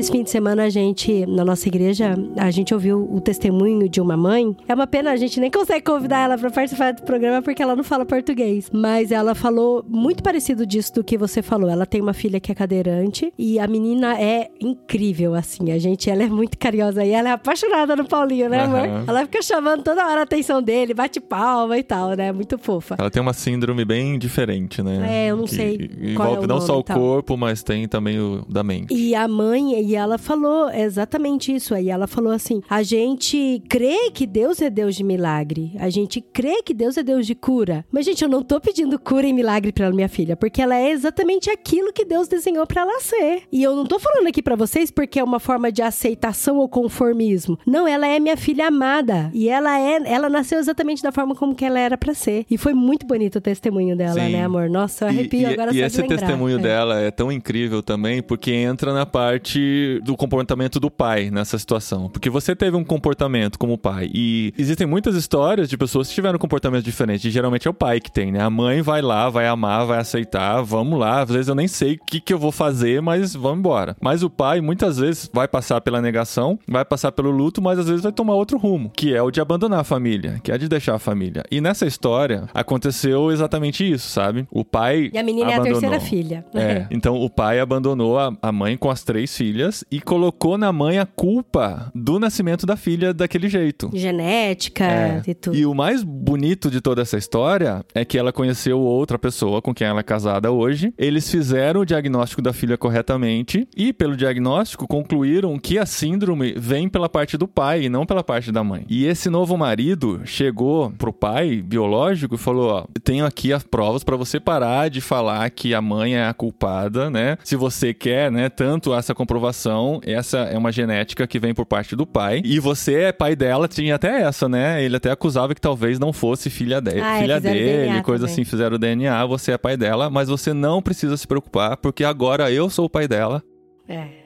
Esse fim de semana a gente, na nossa igreja, a gente ouviu o testemunho de uma mãe. É uma pena, a gente nem consegue convidar ela para participar do programa porque ela não fala português. Mas ela falou muito parecido disso do que você falou. Ela tem uma filha que é cadeirante e a menina é incrível, assim. A gente, ela é muito carinhosa e ela é apaixonada no Paulinho, né, amor? Aham. Ela fica chamando toda hora a atenção dele, bate palma e tal, né? Muito fofa. Ela tem uma síndrome bem diferente, né? É, eu não Que sei é Envolve o não só o corpo, mas tem também o da mente. E a mãe, e ela falou exatamente isso aí. Ela falou assim: a gente crê que Deus é Deus de milagre. A gente crê que Deus é Deus de cura. Mas, gente, eu não tô pedindo cura e milagre pra minha filha, porque ela é exatamente aquilo que Deus desenhou pra ela ser. E eu não tô falando aqui pra vocês porque é uma forma de aceitação ou conformismo. Não, ela é minha filha amada. E ela é, ela nasceu exatamente da forma como que ela era pra ser. E foi muito bonito o testemunho dela, Sim. né, amor? Nossa, eu arrepio e, agora e só de esse lembrar. testemunho É. dela é tão incrível também, porque entra na parte do comportamento do pai nessa situação. Porque você teve um comportamento como pai. E existem muitas histórias de pessoas que tiveram um comportamento diferente. E geralmente é o pai que tem, né? A mãe vai lá, vai amar, vai aceitar, vamos lá. Às vezes eu nem sei o que, que eu vou fazer, mas vamos embora. Mas o pai, muitas vezes, vai passar pela negação, vai passar pelo luto, mas às vezes vai tomar outro rumo, que é o de abandonar a família, que é de deixar a família. E nessa história, aconteceu exatamente isso, sabe? O pai. E a menina é a abandonou. terceira filha. É, então o pai abandonou a, a mãe com as três filhas e colocou na mãe a culpa do nascimento da filha daquele jeito. Genética É. e tudo. E o mais bonito de toda essa história é que ela conheceu outra pessoa com quem ela é casada hoje. Eles fizeram o diagnóstico da filha corretamente e, pelo diagnóstico, concluíram que a síndrome vem pela parte do pai e não pela parte da mãe. E esse novo marido chegou pro pai biológico e falou: Ó, tenho aqui as provas para você parar de falar que a mãe é a culpada, né? Se você quer, né, tanto essa comprovação, essa é uma genética que vem por parte do pai. E você é pai dela, tinha até essa, né? Ele até acusava que talvez não fosse filha dele, Ah, é, filha fizeram dele, DNA coisa também. assim, fizeram o DNA, você é pai dela, mas você não precisa se preocupar, porque agora eu sou o pai dela. É.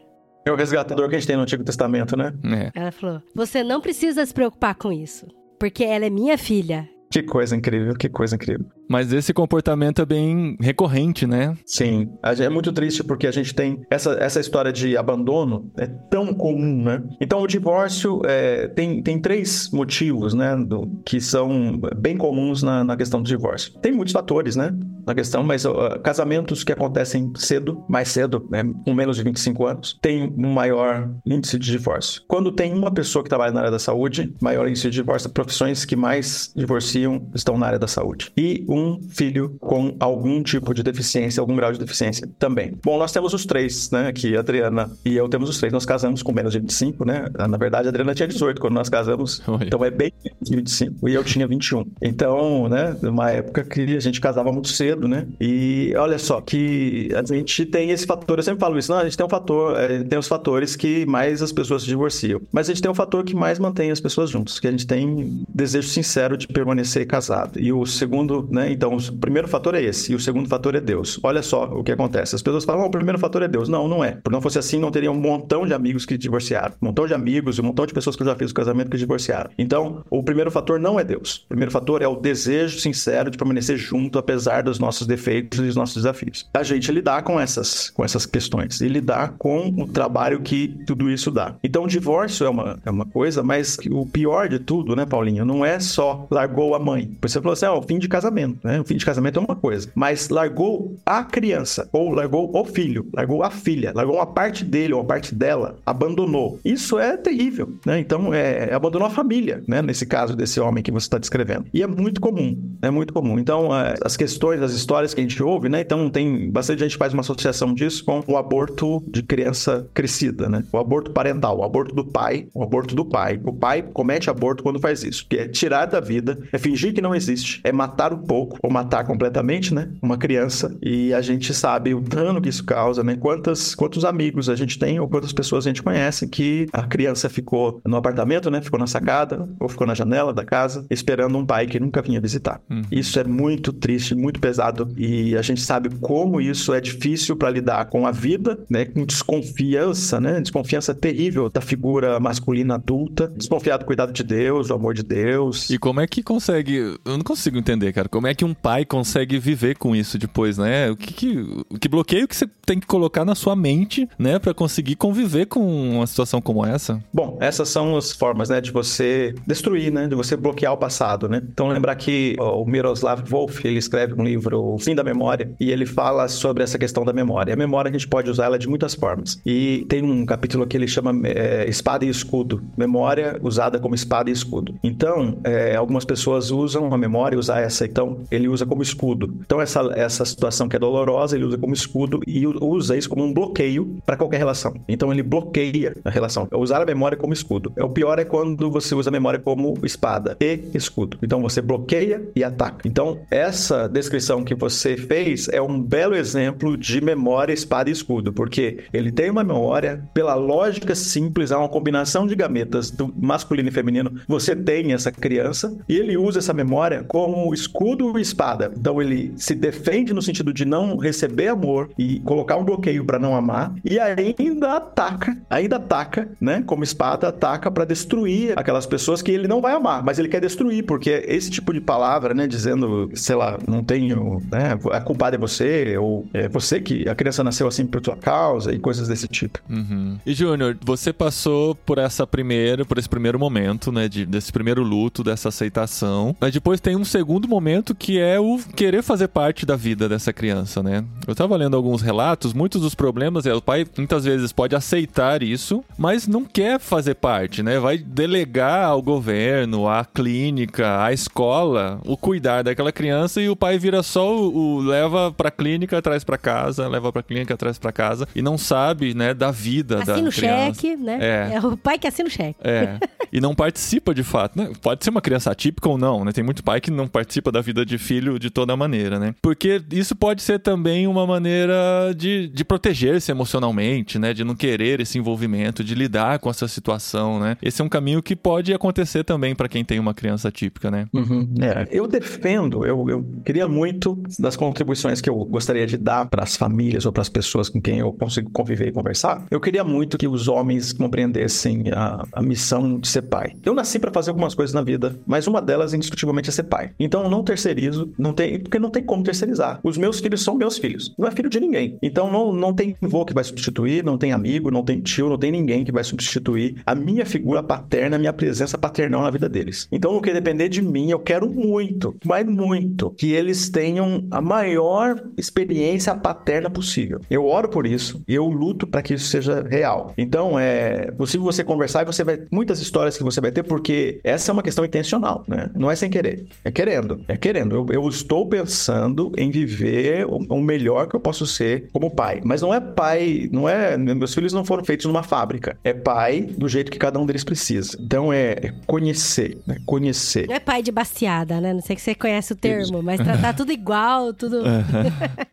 É o resgatador que a gente tem no Antigo Testamento, né? É. Ela falou: você não precisa se preocupar com isso. Porque ela é minha filha. Que coisa incrível, que coisa incrível. Mas esse comportamento é bem recorrente, né? Sim, é muito triste porque a gente tem essa, essa história de abandono é tão comum, né? Então o divórcio é, tem, tem três motivos, né, do- que são bem comuns na, na questão do divórcio. Tem muitos fatores, né, na questão, mas ó, casamentos que acontecem cedo, mais cedo, né, com menos de 25 anos, tem um maior índice de divórcio. Quando tem uma pessoa que trabalha na área da saúde, maior índice de divórcio. Profissões que mais divorciam estão na área da saúde. E um filho com algum tipo de deficiência, algum grau de deficiência também. Bom, nós temos os três, né? Aqui, a Adriana e eu temos os três. Nós casamos com menos de 25, né? Na verdade, a Adriana tinha 18 quando nós casamos. Olha. Então é bem menos de 25. E eu tinha 21. Então, né? Uma época que a gente casava muito cedo, né? E olha só, que a gente tem esse fator. Eu sempre falo isso. Não, a gente tem um fator, é, tem os fatores que mais as pessoas se divorciam. Mas a gente tem um fator que mais mantém as pessoas juntas, que a gente tem desejo sincero de permanecer casado. E o segundo, né? Então, o primeiro fator é esse, e o segundo fator é Deus. Olha só o que acontece. As pessoas falam, "Oh, o primeiro fator é Deus. Não, não é. Por não fosse assim, não teria um montão de amigos que divorciaram. Um montão de amigos, um montão de pessoas que eu já fiz o casamento que divorciaram. Então, o primeiro fator não é Deus. O primeiro fator é o desejo sincero de permanecer junto, apesar dos nossos defeitos e dos nossos desafios. A gente lidar com essas, com essas questões e lidar com o trabalho que tudo isso dá. Então, o divórcio é uma, é uma coisa, mas o pior de tudo, né, Paulinho, não é só largou a mãe. Você falou assim, ó, o fim de casamento, né? O fim de casamento é uma coisa, mas largou a criança, ou largou o filho, largou a filha, largou uma parte dele ou uma parte dela, abandonou. Isso é terrível, né? Então, é, abandonou a família, né? Nesse caso desse homem que você está descrevendo. E é muito comum, é muito comum. Então, é, as questões, as histórias que a gente ouve, né? Então, tem bastante gente faz uma associação disso com o aborto de criança crescida, né? O aborto parental, o aborto do pai, o aborto do pai. O pai comete aborto quando faz isso, que é tirar da vida, é fingir que não existe, é matar um pouco ou matar completamente, né? Uma criança. E a gente sabe o dano que isso causa, né? Quantas, quantos amigos a gente tem ou quantas pessoas a gente conhece que a criança ficou no apartamento, né? Ficou na sacada ou ficou na janela da casa esperando um pai que nunca vinha visitar. Isso é muito triste, muito pesado e a gente sabe como isso é difícil para lidar com a vida, né? Com desconfiança, né? Desconfiança terrível da figura masculina adulta, desconfiar do cuidado de Deus, do amor de Deus. E como é que consegue. Eu não consigo entender, cara. Como é que um pai consegue viver com isso depois, né? O que, que, que bloqueio que você tem que colocar na sua mente, né, para conseguir conviver com uma situação como essa? Bom, essas são as formas, né, de você destruir, né, de você bloquear o passado, né? Então lembrar que ó, o Miroslav Volf, ele escreve um livro, O Fim da Memória, e ele fala sobre essa questão da memória. A memória a gente pode usar ela de muitas formas. E tem um capítulo que ele chama é, Espada e Escudo. Memória usada como espada e escudo. Então, é, algumas pessoas usam a memória, usar essa, então ele usa como escudo. Então essa, essa situação que é dolorosa, ele usa como escudo e usa isso como um bloqueio para qualquer relação. Então ele bloqueia a relação. Usar a memória como escudo. O pior é quando você usa a memória como espada e escudo. Então você bloqueia e ataca. Então essa descrição que você fez é um belo exemplo de memória, espada e escudo, porque ele tem uma memória, pela lógica simples, há uma combinação de gametas do masculino e feminino. Você tem essa criança e ele usa essa memória como escudo espada. Então ele se defende no sentido de não receber amor e colocar um bloqueio para não amar e ainda ataca, ainda ataca, né? Como espada ataca para destruir aquelas pessoas que ele não vai amar, mas ele quer destruir porque esse tipo de palavra, né, dizendo, sei lá, não tenho, né, a culpada é você ou é você que a criança nasceu assim por tua causa e coisas desse tipo. Uhum. E Júnior, você passou por essa primeira, por esse primeiro momento, né, de, desse primeiro luto, dessa aceitação, mas depois tem um segundo momento que é o querer fazer parte da vida dessa criança, né? Eu tava lendo alguns relatos, muitos dos problemas é o pai muitas vezes pode aceitar isso, mas não quer fazer parte, né? Vai delegar ao governo, à clínica, à escola o cuidar daquela criança e o pai vira só o, o leva pra clínica, traz pra casa, leva pra clínica, traz pra casa e não sabe, né, da vida Assina da o criança. cheque, né? É. É o pai que assina o cheque. É. E não participa de fato, né? Pode ser uma criança atípica ou não, né? Tem muito pai que não participa da vida de filho de toda maneira, né? Porque isso pode ser também uma maneira de, de proteger-se emocionalmente, né? De não querer esse envolvimento, de lidar com essa situação, né? Esse é um caminho que pode acontecer também para quem tem uma criança atípica, né? Uhum. É, eu defendo, eu, eu queria muito das contribuições que eu gostaria de dar para as famílias ou para as pessoas com quem eu consigo conviver e conversar. Eu queria muito que os homens compreendessem a, a missão de ser pai. Eu nasci para fazer algumas coisas na vida, mas uma delas indiscutivelmente é ser pai. Então não terceirizo, não tem, porque não tem como terceirizar. Os meus filhos são meus filhos, não é filho de ninguém. Então não, não tem avô que vai substituir, não tem amigo, não tem tio, não tem ninguém que vai substituir a minha figura paterna, a minha presença paternal na vida deles. Então no que depender de mim, eu quero muito, mas muito, que eles tenham a maior experiência paterna possível. Eu oro por isso eu luto para que isso seja real. Então é possível você conversar e você vai muitas histórias que você vai ter porque essa é uma questão intencional, né? Não é sem querer, é querendo, é querendo. Eu, eu estou pensando em viver o, o melhor que eu posso ser como pai, mas não é pai, não é meus filhos não foram feitos numa fábrica. É pai do jeito que cada um deles precisa. Então é, é conhecer, né? Conhecer. Não é pai de baciada, né? Não sei que você conhece o termo, mas tratar tudo igual, tudo. [laughs]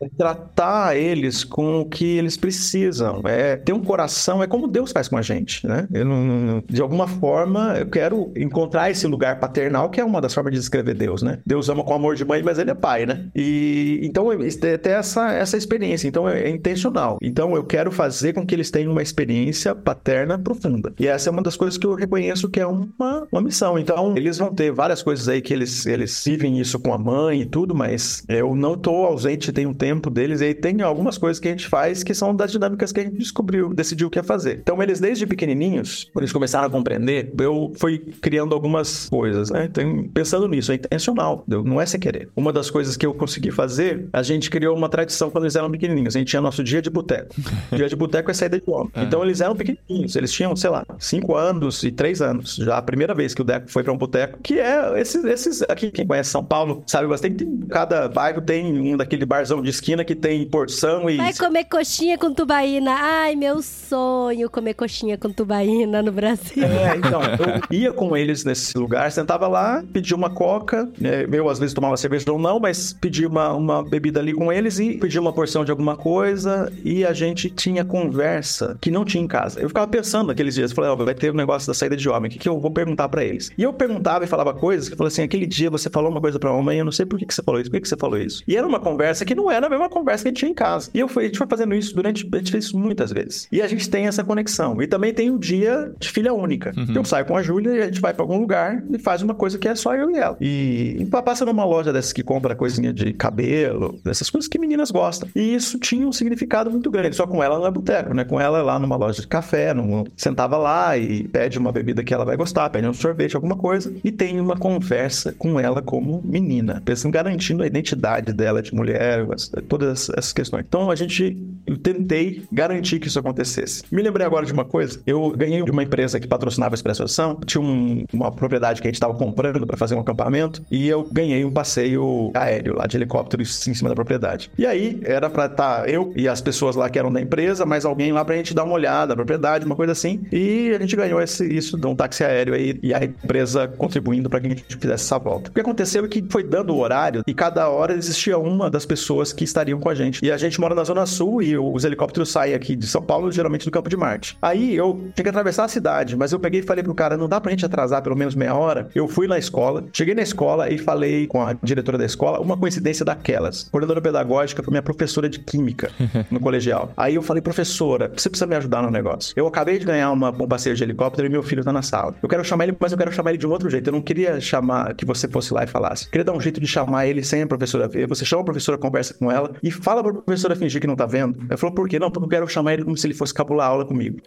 É tratar eles com o que eles precisam. É ter um coração, é como Deus faz com a gente, né? Eu não, não- de alguma forma, eu quero encontrar esse lugar paternal, que é uma das formas de descrever Deus, né? Deus ama com amor de mãe, mas ele é pai, né? E então é ter essa, essa experiência. Então é, é intencional. Então eu quero fazer com que eles tenham uma experiência paterna profunda. E essa é uma das coisas que eu reconheço que é uma, uma missão. Então, eles vão ter várias coisas aí que eles, eles vivem isso com a mãe e tudo, mas eu não tô ausente, tem um tempo deles, e aí tem algumas coisas que a gente faz que são das dinâmicas que a gente descobriu, decidiu o que ia fazer. Então, eles desde pequenininhos, quando eles começaram a compreender, eu fui criando algumas coisas, né? Então, pensando nisso, é intencional, não é sem querer. Uma das coisas que eu consegui fazer, a gente criou uma tradição quando eles eram pequenininhos. A gente tinha nosso dia de boteco. [laughs] dia de boteco é saída de homem. Então, eles eram pequenininhos, eles tinham, sei lá, 5 anos e 3 anos. Já a primeira vez que o Deco foi pra um boteco, que é esses, esses aqui, quem conhece São Paulo, sabe bastante. Tem, cada bairro tem um daquele barzão de esquina que tem porção e. Vai comer coxinha com tubaína. Ai, meu sonho comer coxinha com tubaína no Brasil. É, então, eu ia com eles nesse lugar, sentava lá, pedia uma coca, né, eu às vezes tomava cerveja ou não, mas pedia uma, uma bebida ali com eles e pedia uma porção de alguma coisa e a gente tinha conversa que não tinha em casa. Eu ficava pensando naqueles dias, eu falei, ó, vai ter um negócio da saída de homem, o que, que eu vou perguntar pra eles? E eu perguntava e falava coisas que eu falei assim, aquele dia você falou uma coisa pra mamãe, eu não sei por que, que você falou isso, por que, que você falou isso? E era uma conversa que não era a mesma conversa que a gente tinha em casa. E eu fui, a gente foi fazendo isso durante, a gente fez isso muitas vezes. E a gente tem essa conexão. E também tem o dia de filha única. Então, saio com a Júlia e a gente vai pra algum lugar e faz uma coisa que é só eu e ela. E, e passa numa loja dessas que compra coisinha de cabelo, dessas coisas que meninas gostam. E isso tinha um significado muito grande. Só com ela não é boteco, né? Com ela lá numa loja de café, num, sentava lá e pede uma bebida que ela vai gostar, pede um sorvete, alguma coisa, e tem uma conversa com ela como menina, pensando garantindo a identidade dela de mulher, todas essas questões. Então a gente eu tentei garantir que isso acontecesse. Me lembrei agora de uma coisa. Eu ganhei de uma empresa que patrocinava a Expresso Ação. Tinha um, uma propriedade que a gente estava comprando para fazer um acampamento e eu ganhei um passeio aéreo lá de helicóptero em cima da propriedade. E aí era para estar tá eu e as pessoas lá que eram da empresa, mais alguém lá pra gente dar uma olhada na propriedade, uma coisa assim. E a gente ganhou esse, isso de um táxi aéreo aí e a empresa contribuindo para que a gente fizesse essa volta. O que aconteceu é que foi dando o horário e cada hora existia uma das pessoas que estariam com a gente. E a gente mora na Zona Sul e os helicópteros saem aqui de São Paulo, geralmente do Campo de Marte. Aí eu tinha que atravessar a cidade, mas eu peguei e falei pro cara, não dá pra gente atrasar pelo menos meia hora. Eu fui na escola, cheguei na escola e falei com a diretora da escola, uma coincidência daquelas. Coordenadora pedagógica foi minha professora de química [laughs] no colegial. Aí eu falei, professora, você precisa me ajudar no negócio. Eu acabei de ganhar uma, um passeio de helicóptero e meu filho tá na sala. Eu quero chamar ele, mas eu quero chamar ele de um outro jeito. Eu não queria chamar que você fosse lá e falasse. Eu queria dar um jeito de chamar ele sem a professora ver. Você chama a professora, conversa com ela e fala pra professora fingir que não tá vendo. Ela falou, por quê? Não, porque eu quero chamar ele como se ele fosse cabular aula comigo.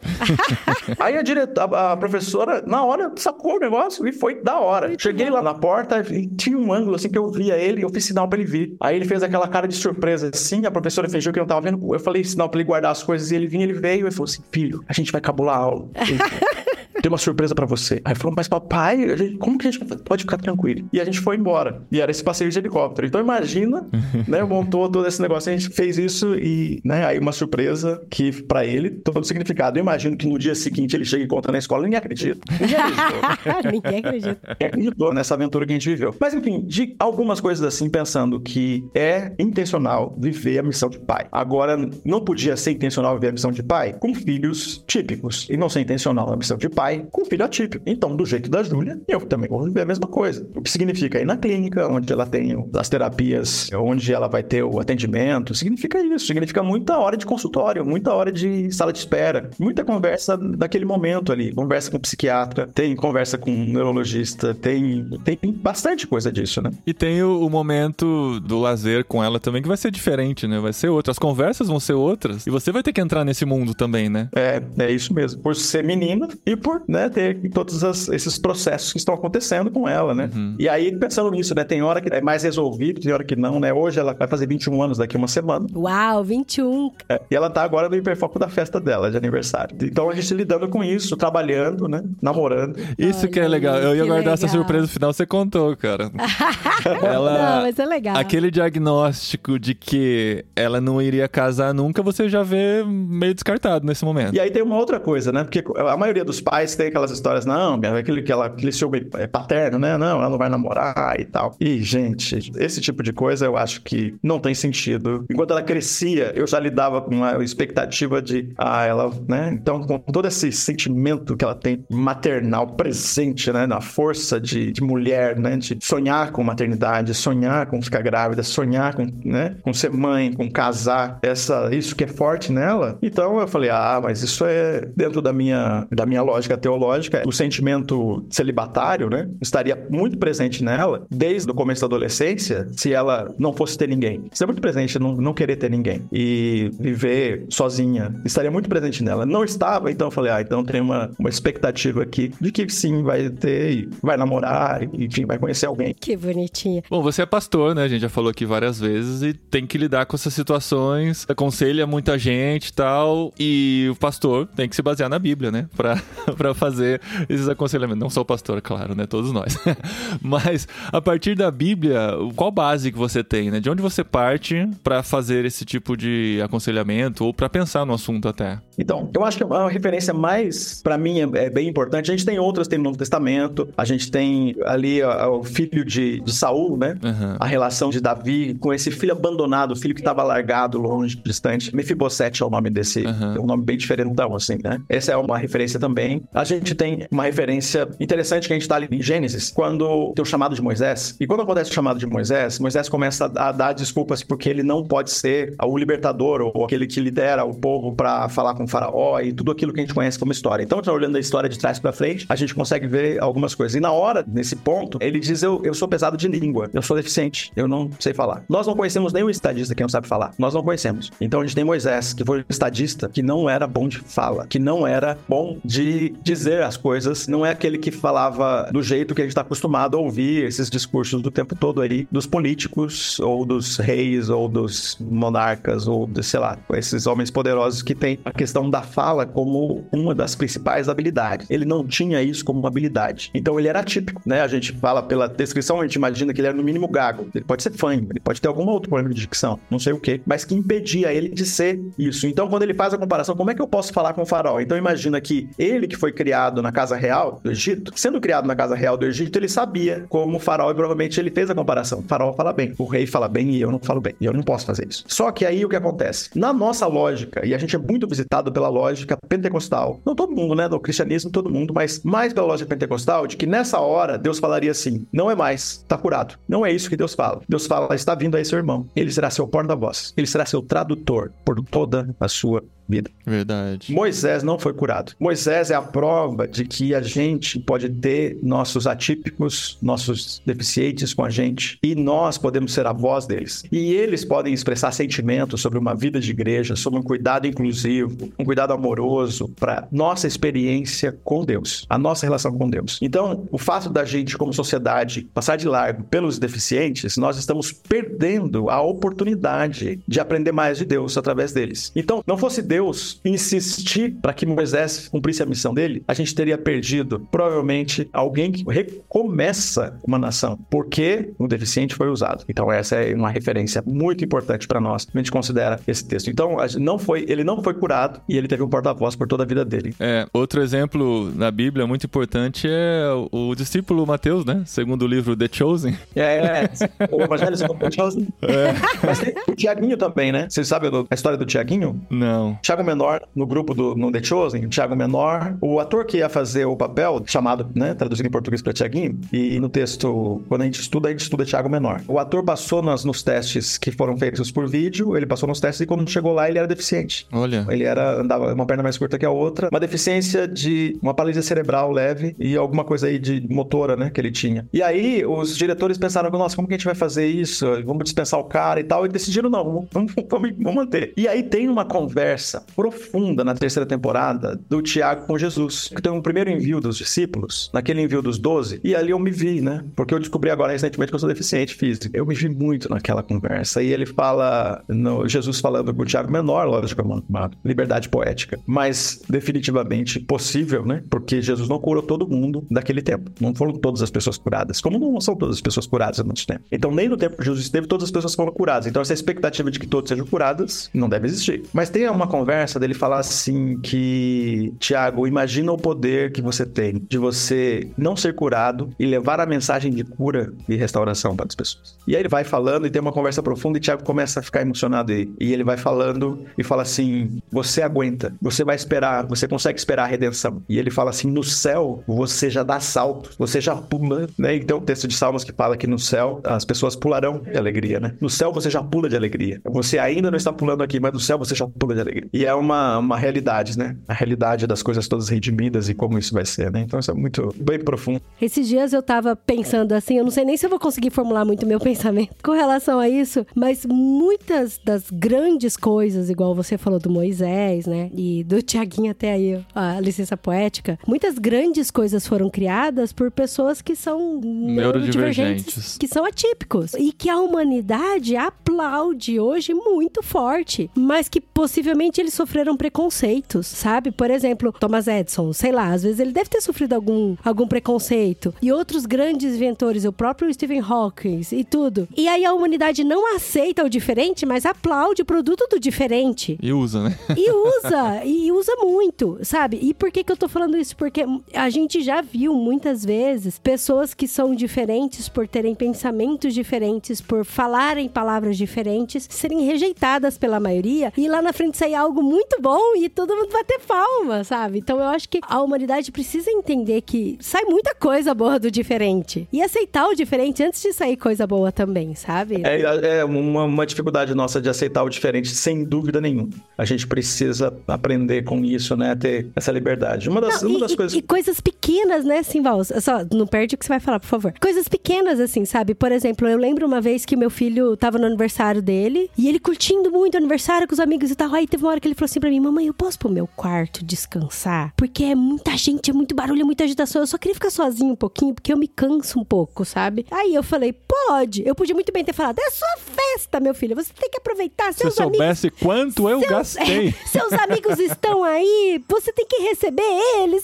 [laughs] Aí a diretora, a, a professora, na hora, sacou o negócio e foi da hora. Cheguei lá na porta e tinha um ângulo assim que eu via ele eu fiz sinal pra ele vir. Aí ele fez aquela cara de surpresa assim, a professora fingiu que não tava vendo. Eu falei sinal pra ele guardar as coisas e ele vinha, ele veio e falou assim: filho, a gente vai cabular a aula. [laughs] tem uma surpresa para você. Aí falou, mas papai, gente, como que a gente pode ficar tranquilo? E a gente foi embora. E era esse passeio de helicóptero. Então imagina, [laughs] né, montou todo esse negócio, a gente fez isso e, né, aí uma surpresa que para ele todo significado. Eu imagino que no dia seguinte ele chega e conta na escola, ninguém acredita. [laughs] Ninguém acreditou. [laughs] ninguém acredita. Ninguém acreditou nessa aventura que a gente viveu. Mas enfim, de algumas coisas assim, pensando que é intencional viver a missão de pai. Agora, não podia ser intencional viver a missão de pai com filhos típicos. E não ser intencional a missão de pai pai com filho atípico. Então, do jeito da Júlia, eu também vou viver a mesma coisa. O que significa ir na clínica, onde ela tem as terapias, onde ela vai ter o atendimento, significa isso. Significa muita hora de consultório, muita hora de sala de espera, muita conversa daquele momento ali. Conversa com o psiquiatra, tem conversa com o neurologista, tem, tem bastante coisa disso, né? E tem o, o momento do lazer com ela também, que vai ser diferente, né? Vai ser outro. As conversas vão ser outras. E você vai ter que entrar nesse mundo também, né? É, é isso mesmo. Por ser menina e por né, ter todos as, esses processos que estão acontecendo com ela, né? Uhum. E aí, pensando nisso, né, tem hora que é mais resolvido, tem hora que não, né? Hoje ela vai fazer 21 anos daqui uma semana. Uau, 21! É, e ela tá agora no hiperfoco da festa dela, de aniversário. Então a gente lidando com isso, trabalhando, né? Namorando. Isso Olha que é legal. Eu ia guardar legal. essa surpresa no final, você contou, cara. [laughs] ela... Não, mas é legal. Aquele diagnóstico de que ela não iria casar nunca, você já vê meio descartado nesse momento. E aí tem uma outra coisa, né? Porque a maioria dos pais tem aquelas histórias, não, aquele, aquela, aquele ciúme é paterno, né? Não, ela não vai namorar e tal. E, gente, esse tipo de coisa eu acho que não tem sentido. Enquanto ela crescia, eu já lidava com a expectativa de, ah, ela, né? Então, com todo esse sentimento que ela tem maternal presente, né? Na força de, de mulher, né? De sonhar com maternidade, sonhar com ficar grávida, sonhar com, né? Com ser mãe, com casar, essa, isso que é forte nela. Então, eu falei, ah, mas isso é dentro da minha, da minha lógica teológica, o sentimento celibatário, né, estaria muito presente nela desde o começo da adolescência, se ela não fosse ter ninguém. Isso é muito presente, não, não querer ter ninguém. E viver sozinha estaria muito presente nela. Não estava, então eu falei, ah, então tem uma, uma expectativa aqui de que sim, vai ter, vai namorar, enfim, vai conhecer alguém. Que bonitinha. Bom, você é pastor, né? A gente já falou aqui várias vezes e tem que lidar com essas situações, aconselha muita gente e tal, e o pastor tem que se basear na Bíblia, né? Pra, [laughs] pra fazer esses aconselhamentos. Não sou o pastor, claro, né? Todos nós. [laughs] Mas a partir da Bíblia, qual base que você tem, né? De onde você parte para fazer esse tipo de aconselhamento ou para pensar no assunto até? Então, eu acho que uma referência mais para mim é, é, bem importante. A gente tem outras, tem no Novo Testamento. A gente tem ali ó, o filho de, de Saul, né? Uhum. A relação de Davi com esse filho abandonado, o filho que estava largado, longe, distante. Mefibosete é o nome desse, uhum. é um nome bem diferentão, assim, né? Essa é uma referência também. A gente tem uma referência interessante que a gente está ali em Gênesis, quando tem o chamado de Moisés. E quando acontece o chamado de Moisés, Moisés começa a dar desculpas porque ele não pode ser o libertador ou aquele que lidera o povo para falar com o faraó e tudo aquilo que a gente conhece como história. Então, olhando a história de trás para frente, a gente consegue ver algumas coisas. E na hora, nesse ponto, ele diz: eu, eu sou pesado de língua, eu sou deficiente, eu não sei falar. Nós não conhecemos nenhum estadista que não sabe falar. Nós não conhecemos. Então a gente tem Moisés, que foi um estadista que não era bom de fala, que não era bom de dizer as coisas, não é aquele que falava do jeito que a gente está acostumado a ouvir esses discursos do tempo todo aí dos políticos ou dos reis ou dos monarcas ou de, sei lá, esses homens poderosos que têm a questão da fala como uma das principais habilidades. Ele não tinha isso como uma habilidade. Então ele era atípico, né? A gente fala pela descrição, a gente imagina que ele era no mínimo gago. Ele pode ser fanho, ele pode ter algum outro problema de dicção, não sei o que, mas que impedia ele de ser isso. Então quando ele faz a comparação, como é que eu posso falar com o faraó? Então imagina que ele que foi criado na casa real do Egito, sendo criado na casa real do Egito, ele sabia como o faraó e provavelmente ele fez a comparação. O faraó fala bem, o rei fala bem e eu não falo bem. E eu não posso fazer isso. Só que aí o que acontece? Na nossa lógica, e a gente é muito visitado pela lógica pentecostal, não todo mundo, né? Do cristianismo, todo mundo, mas mais pela lógica pentecostal, de que nessa hora Deus falaria assim: não é mais, tá curado. Não é isso que Deus fala. Deus fala: está vindo aí seu irmão. Ele será seu porta-voz. Ele será seu tradutor por toda a sua vida. Verdade. Moisés não foi curado. Moisés é a prova de que a gente pode ter nossos atípicos, nossos deficientes com a gente e nós podemos ser a voz deles. E eles podem expressar sentimentos sobre uma vida de igreja, sobre um cuidado inclusivo, um cuidado amoroso para nossa experiência com Deus, a nossa relação com Deus. Então, o fato da gente como sociedade passar de largo pelos deficientes, nós estamos perdendo a oportunidade de aprender mais de Deus através deles. Então, não fosse Deus Deus insistir para que Moisés cumprisse a missão dele, a gente teria perdido provavelmente alguém que recomeça uma nação, porque o deficiente foi usado. Então essa é uma referência muito importante para nós. A gente considera esse texto. Então não foi, ele não foi curado e ele teve um porta-voz por toda a vida dele. É, outro exemplo na Bíblia muito importante é o, o discípulo Mateus, né? Segundo o livro The Chosen. É, é. o Evangelho segundo The Chosen. É. Mas tem o Tiaguinho também, né? Você sabe a história do Tiaguinho? Não. Thiago Menor, no grupo do no The Chosen, Thiago Menor, o ator que ia fazer o papel, chamado, né, traduzido em português para Tiaguinho, e no texto, quando a gente estuda, a gente estuda Thiago Menor. O ator passou nas, nos testes que foram feitos por vídeo, ele passou nos testes e quando chegou lá, ele era deficiente. Olha. Ele era, andava uma perna mais curta que a outra, uma deficiência de uma paralisia cerebral leve e alguma coisa aí de motora, né, que ele tinha. E aí, os diretores pensaram, nossa, como que a gente vai fazer isso? Vamos dispensar o cara e tal, e decidiram, não, vamos, [laughs] vamos, vamos manter. E aí tem uma conversa conversa profunda na terceira temporada do Tiago com Jesus. Que tem um primeiro envio dos discípulos, naquele envio dos doze, e ali eu me vi, né? Porque eu descobri agora recentemente que eu sou deficiente físico. Eu me vi muito naquela conversa. E ele fala, no, Jesus falando com o Tiago menor, lógico, uma liberdade poética, mas definitivamente possível, né? Porque Jesus não curou todo mundo daquele tempo. Não foram todas as pessoas curadas. Como não são todas as pessoas curadas há muito tempo. Então, nem no tempo que Jesus esteve, todas as pessoas foram curadas. Então, essa expectativa de que todos sejam curadas não deve existir. Mas tem uma conversa conversa dele falar assim que, Tiago, imagina o poder que você tem de você não ser curado e levar a mensagem de cura e restauração para as pessoas. E aí ele vai falando e tem uma conversa profunda e Tiago começa a ficar emocionado e, e ele vai falando e fala assim: você aguenta, você vai esperar, você consegue esperar a redenção. E ele fala assim: no céu você já dá salto, você já pula, né? Então o texto de Salmos que fala que no céu as pessoas pularão de alegria, né? No céu você já pula de alegria. Você ainda não está pulando aqui, mas no céu você já pula de alegria. E é uma, uma realidade, né? A realidade das coisas todas redimidas e como isso vai ser, né? Então isso é muito bem profundo. Esses dias eu tava pensando assim, eu não sei nem se eu vou conseguir formular muito meu [laughs] pensamento com relação a isso, mas muitas das grandes coisas, igual você falou do Moisés, né? E do Tiaguinho até aí, a licença poética, muitas grandes coisas foram criadas por pessoas que são neurodivergentes, que são atípicos e que a humanidade aplaude hoje muito forte, mas que possivelmente eles sofreram preconceitos, sabe? Por exemplo, Thomas Edison, sei lá, às vezes ele deve ter sofrido algum, algum preconceito. E outros grandes inventores, o próprio Stephen Hawking e tudo. E aí a humanidade não aceita o diferente, mas aplaude o produto do diferente. E usa, né? [laughs] E usa, e usa muito, sabe? E por que que eu tô falando isso? Porque a gente já viu muitas vezes pessoas que são diferentes por terem pensamentos diferentes, por falarem palavras diferentes, serem rejeitadas pela maioria e lá na frente sair algo algo muito bom e todo mundo bater palma, sabe? Então eu acho que a humanidade precisa entender que sai muita coisa boa do diferente. E aceitar o diferente antes de sair coisa boa também, sabe? É, é uma, uma dificuldade nossa de aceitar o diferente, sem dúvida nenhuma. A gente precisa aprender com isso, né? Ter essa liberdade. Uma das, Não, uma e, das coisas. e coisas pequenas, né, Simval? Só, não perde o que você vai falar, por favor. Coisas pequenas, assim, sabe? Por exemplo, eu lembro uma vez que meu filho tava no aniversário dele e ele curtindo muito o aniversário com os amigos e tal. Aí teve uma hora que ele falou assim pra mim: Mamãe, eu posso pro meu quarto descansar? Porque é muita gente, é muito barulho, é muita agitação. Eu só queria ficar sozinho um pouquinho, porque eu me canso um pouco, sabe? Aí eu falei: Pode. Eu podia muito bem ter falado: É sua festa, meu filho. Você tem que aproveitar. Se eu Seus amigos soubesse quanto eu seus- gastei. é, [laughs] seus amigos estão aí, você tem que receber eles.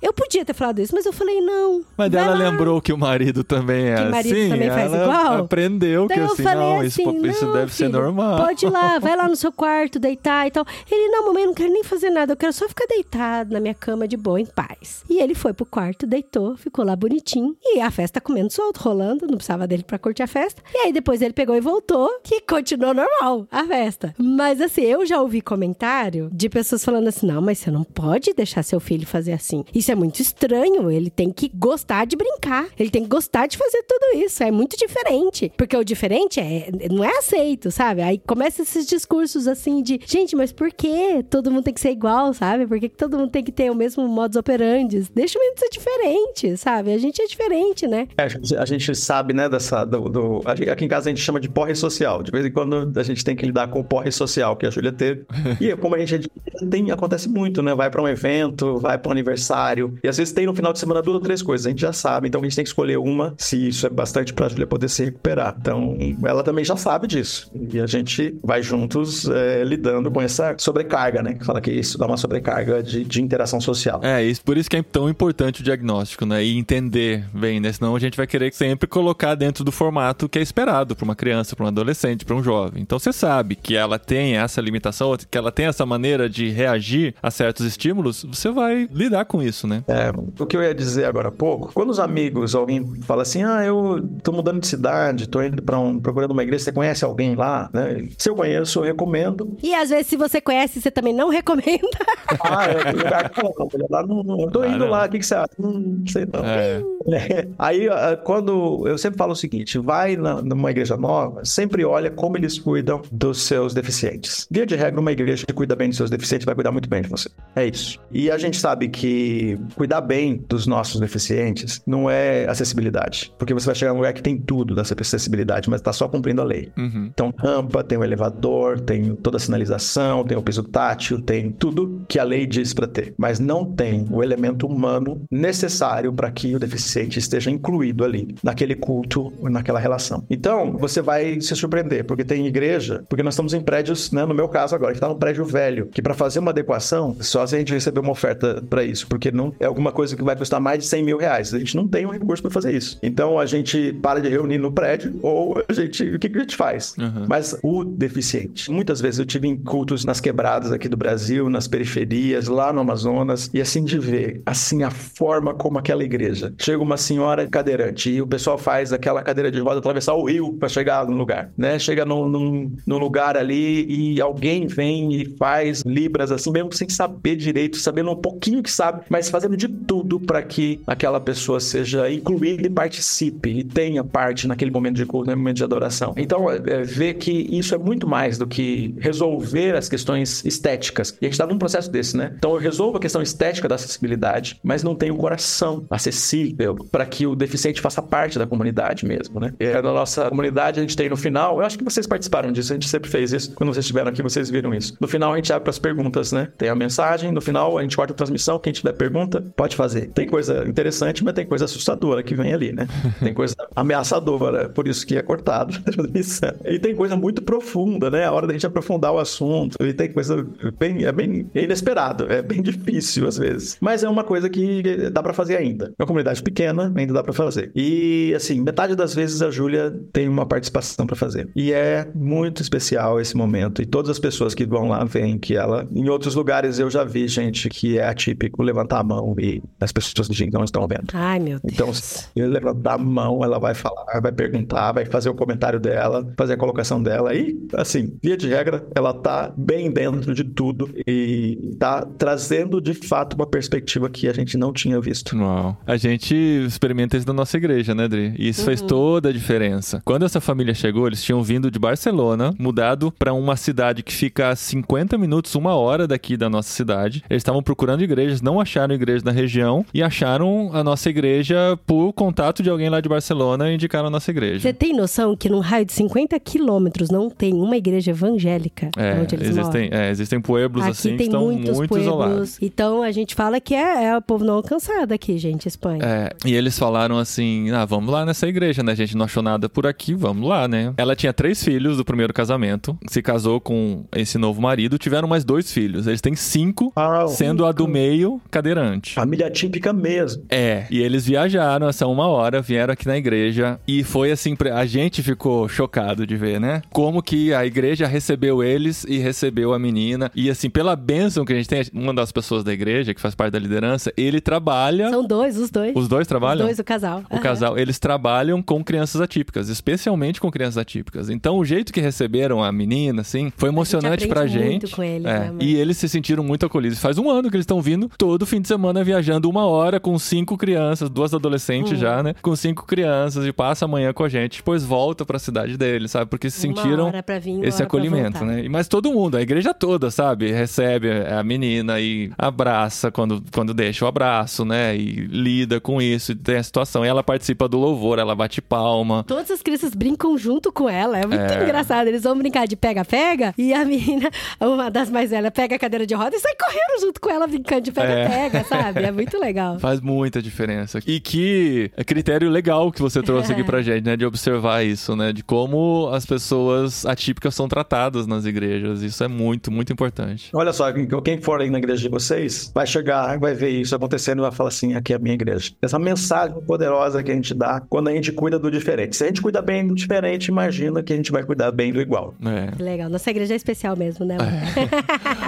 Eu podia ter falado isso, mas eu falei, não. Mas ela lá. lembrou que o marido também é Que o marido assim. também faz igual? aprendeu que Daí eu assim, falei não, assim, isso, isso "Não, deve ser filho, normal. Pode ir lá, vai lá no seu quarto, deitar e tal. Ele, não, mamãe, eu não quero nem fazer nada, eu quero só ficar deitado na minha cama de boa, em paz. E ele foi pro quarto, deitou, ficou lá bonitinho. E a festa comendo solto, rolando, não precisava dele pra curtir a festa. E aí depois ele pegou e voltou, que continuou normal a festa. Mas assim, eu já ouvi comentário de pessoas falando assim: não, mas você não pode deixar seu filho fazer assim. Isso é muito estranho. Ele tem que gostar de brincar. Ele tem que gostar de fazer tudo isso. É muito diferente. Porque o diferente é, não é aceito, sabe? Aí começa esses discursos assim de: gente, mas por que todo mundo tem que ser igual, sabe? Por que, que todo mundo tem que ter o mesmo modus operandi? Deixa o menino ser diferente, sabe? A gente é diferente, né? É, a gente- sabe, né, dessa. Do, do- aqui em casa a gente chama de porre social. De vez em quando a gente tem que lidar com o porre social que a Júlia teve. [laughs] E como a gente é tem, acontece muito, né? Vai pra um evento, vai pra um aniversário. E às vezes tem no final de semana duas ou três coisas. A gente já sabe, então a gente tem que escolher uma, se isso é bastante pra Júlia poder se recuperar. Então, ela também já sabe disso. E a gente vai juntos é, lidando com essa sobrecarga, né? Que fala que isso dá uma sobrecarga de, de interação social. É, isso, por isso que é tão importante o diagnóstico, né? E entender bem, né? Senão a gente vai querer sempre colocar dentro do formato que é esperado para uma criança, para um adolescente, para um jovem. Então você sabe que ela tem essa limitação, que ela tem essa maneira de reagir a certos estímulos, você vai lidar com isso, né? É, o que eu ia dizer agora há pouco, quando os amigos, alguém fala assim, ah, eu tô mudando de cidade, tô indo para um, procurando uma igreja, você conhece alguém lá? Né? Se eu conheço, eu recomendo. E às vezes, se você conhece, você também não recomenda. [laughs] Ah, é, tem lugar que fala, não, lá não, não, eu tô indo não. lá, o que, que você acha? Hum, sei não. É. É. Aí, quando eu sempre falo o seguinte, vai na- numa igreja nova, sempre olha como eles cuidam dos seus deficientes. Via de regra, uma igreja que cuida bem dos seus deficientes vai cuidar muito bem de você. É isso. E a gente sabe que cuidar bem dos nossos deficientes não é acessibilidade, porque você vai chegar num lugar que tem tudo dessa acessibilidade, mas tá só cumprindo a lei. Uhum. Então, rampa, tem o elevador, tem toda a sinalização, tem o piso tátil, tem tudo que a lei diz para ter. Mas não tem o elemento humano necessário para que o deficiente esteja incluído ali, naquele culto, naquela relação. Então, você vai se surpreender, porque tem igreja, porque nós estamos em prédios, né, no meu caso agora, que está num prédio velho, que para fazer uma adequação, só se a gente receber uma oferta para isso, porque não é alguma coisa que vai custar mais de 100 mil reais. A gente não tem um recurso para fazer isso. Então, a gente para de reunir no prédio, ou a gente, o que, que a gente faz? Uhum. Mas o deficiente. Muitas vezes eu tive em cultos nas quebradas aqui do Brasil, nas periferias, lá no Amazonas, e assim de ver, assim, a forma como aquela igreja. Chega uma senhora cadeirante e o pessoal faz aquela cadeira de roda atravessar o rio para chegar no lugar, né? Chega num, num, num lugar ali e alguém vem e faz libras assim, mesmo sem saber direito, sabendo um pouquinho que sabe, mas fazendo de tudo para que aquela pessoa seja incluída e participe e tenha parte naquele momento de culto, naquele momento de adoração. Então, é, é, ver que isso é muito mais do que resolver as questões estéticas. E a gente está num processo desse, né? Então, eu resolvo a questão estética da acessibilidade, mas não tenho o coração acessível para que o deficiente faça parte da comunidade mesmo, né? É, na nossa comunidade, a gente tem no final, eu acho que vocês participaram disso, a gente sempre fez isso. Quando vocês estiveram aqui, vocês viram isso. No final, a gente abre para as perguntas, né? Tem a mensagem, no final, a gente corta a transmissão. Quem tiver pergunta, pode fazer. Tem coisa interessante, mas tem coisa assustadora que vem ali, né? [laughs] Tem coisa ameaçadora, por isso que é cortado a transmissão. E tem coisa muito profunda, né? A hora da gente aprofundar o assunto. E tem coisa bem, é bem inesperado, é bem difícil às vezes. Mas é uma coisa que dá para fazer ainda. É uma comunidade pequena, ainda dá para fazer. E assim, metade das vezes a Júlia tem uma participação para fazer. E é muito especial esse momento. E todas as pessoas que vão lá veem que ela. Em outros lugares eu já vi gente que é atípico levantar a mão e as pessoas não estão vendo. Ai, meu Deus. Então, se ele levantar a mão, ela vai falar, vai perguntar, vai fazer o comentário dela, fazer a colocação dela. E, assim, via de regra, ela tá bem dentro de tudo e tá trazendo de fato uma perspectiva que a gente não tinha visto. Uau. A gente experimenta isso na nossa igreja, né, Dri? E isso fez toda a diferença. Quando essa família chegou, eles tinham vindo de Barcelona, mudado para uma cidade que fica a 50 minutos, uma hora daqui da nossa cidade. Eles estavam procurando igrejas, não acharam igreja na região e acharam a nossa igreja por contato de alguém lá de Barcelona e indicaram a nossa igreja. Você tem noção que num raio de 50 quilômetros não tem uma igreja evangélica É, onde eles moram? Existem, é, existem pueblos Aqui assim que tem estão muitos muito pueblos. isolados. Então a gente fala que é, é o povo não alcançado aqui, gente, Espanha. É, e eles falaram assim: ah, vamos lá nessa igreja, né? A gente não achou nada por aqui, vamos lá, né? Ela tinha três filhos do primeiro casamento, se casou com esse novo marido, tiveram mais dois filhos. Eles têm cinco, Uau. sendo a do meio cadeirante. Família típica mesmo. É, e eles viajaram essa uma hora, vieram aqui na igreja e foi assim, a gente ficou chocado de ver, né? Como que a igreja recebeu eles e recebeu a menina. E assim, pela bênção que a gente tem, uma das pessoas da igreja, que faz parte da liderança, ele trabalha. São dois, os dois. Os dois trabalham? Os dois, o casal. O casal, eles trabalham com crianças atípicas, especialmente com crianças atípicas. Então, o jeito que receberam a menina, assim, foi emocionante pra aprende gente. muito com eles, É, né, e eles se sentiram muito acolhidos. Faz um ano que eles estão vindo todo fim de semana viajando uma hora com cinco crianças, duas adolescentes Uhum. já, né? Com cinco crianças e passa amanhã com a gente, depois volta pra cidade deles, sabe? Porque se sentiram pra vir, esse pra acolhimento, né? E- Mas todo mundo, a igreja toda, sabe? Recebe a menina e abraça quando, quando deixa o abraço, né? E lida com isso, e tem a situação. E ela participa do louvor, ela bate palma. Todas as crianças brincam junto com ela. É muito É. engraçado. Eles vão brincar de pega-pega e a menina, uma das mais velhas, pega a cadeira de roda e sai correndo junto com ela, brincando de pega-pega, sabe? É muito legal. [laughs] Faz muita diferença. E que critério legal que você trouxe aqui pra gente, né? De observar isso, né? De como as pessoas atípicas são tratadas nas igrejas. Isso é muito, muito importante. Olha só, quem for aí na igreja de vocês vai chegar, vai ver isso acontecendo e vai falar assim: aqui é a minha igreja. Essa mensagem poderosa que a gente dá quando a gente cuida do diferente. Se a gente cuida bem do diferente, imagina que a gente vai cuidar bem do igual. É. Que Legal. Nossa igreja é especial mesmo, né? amor?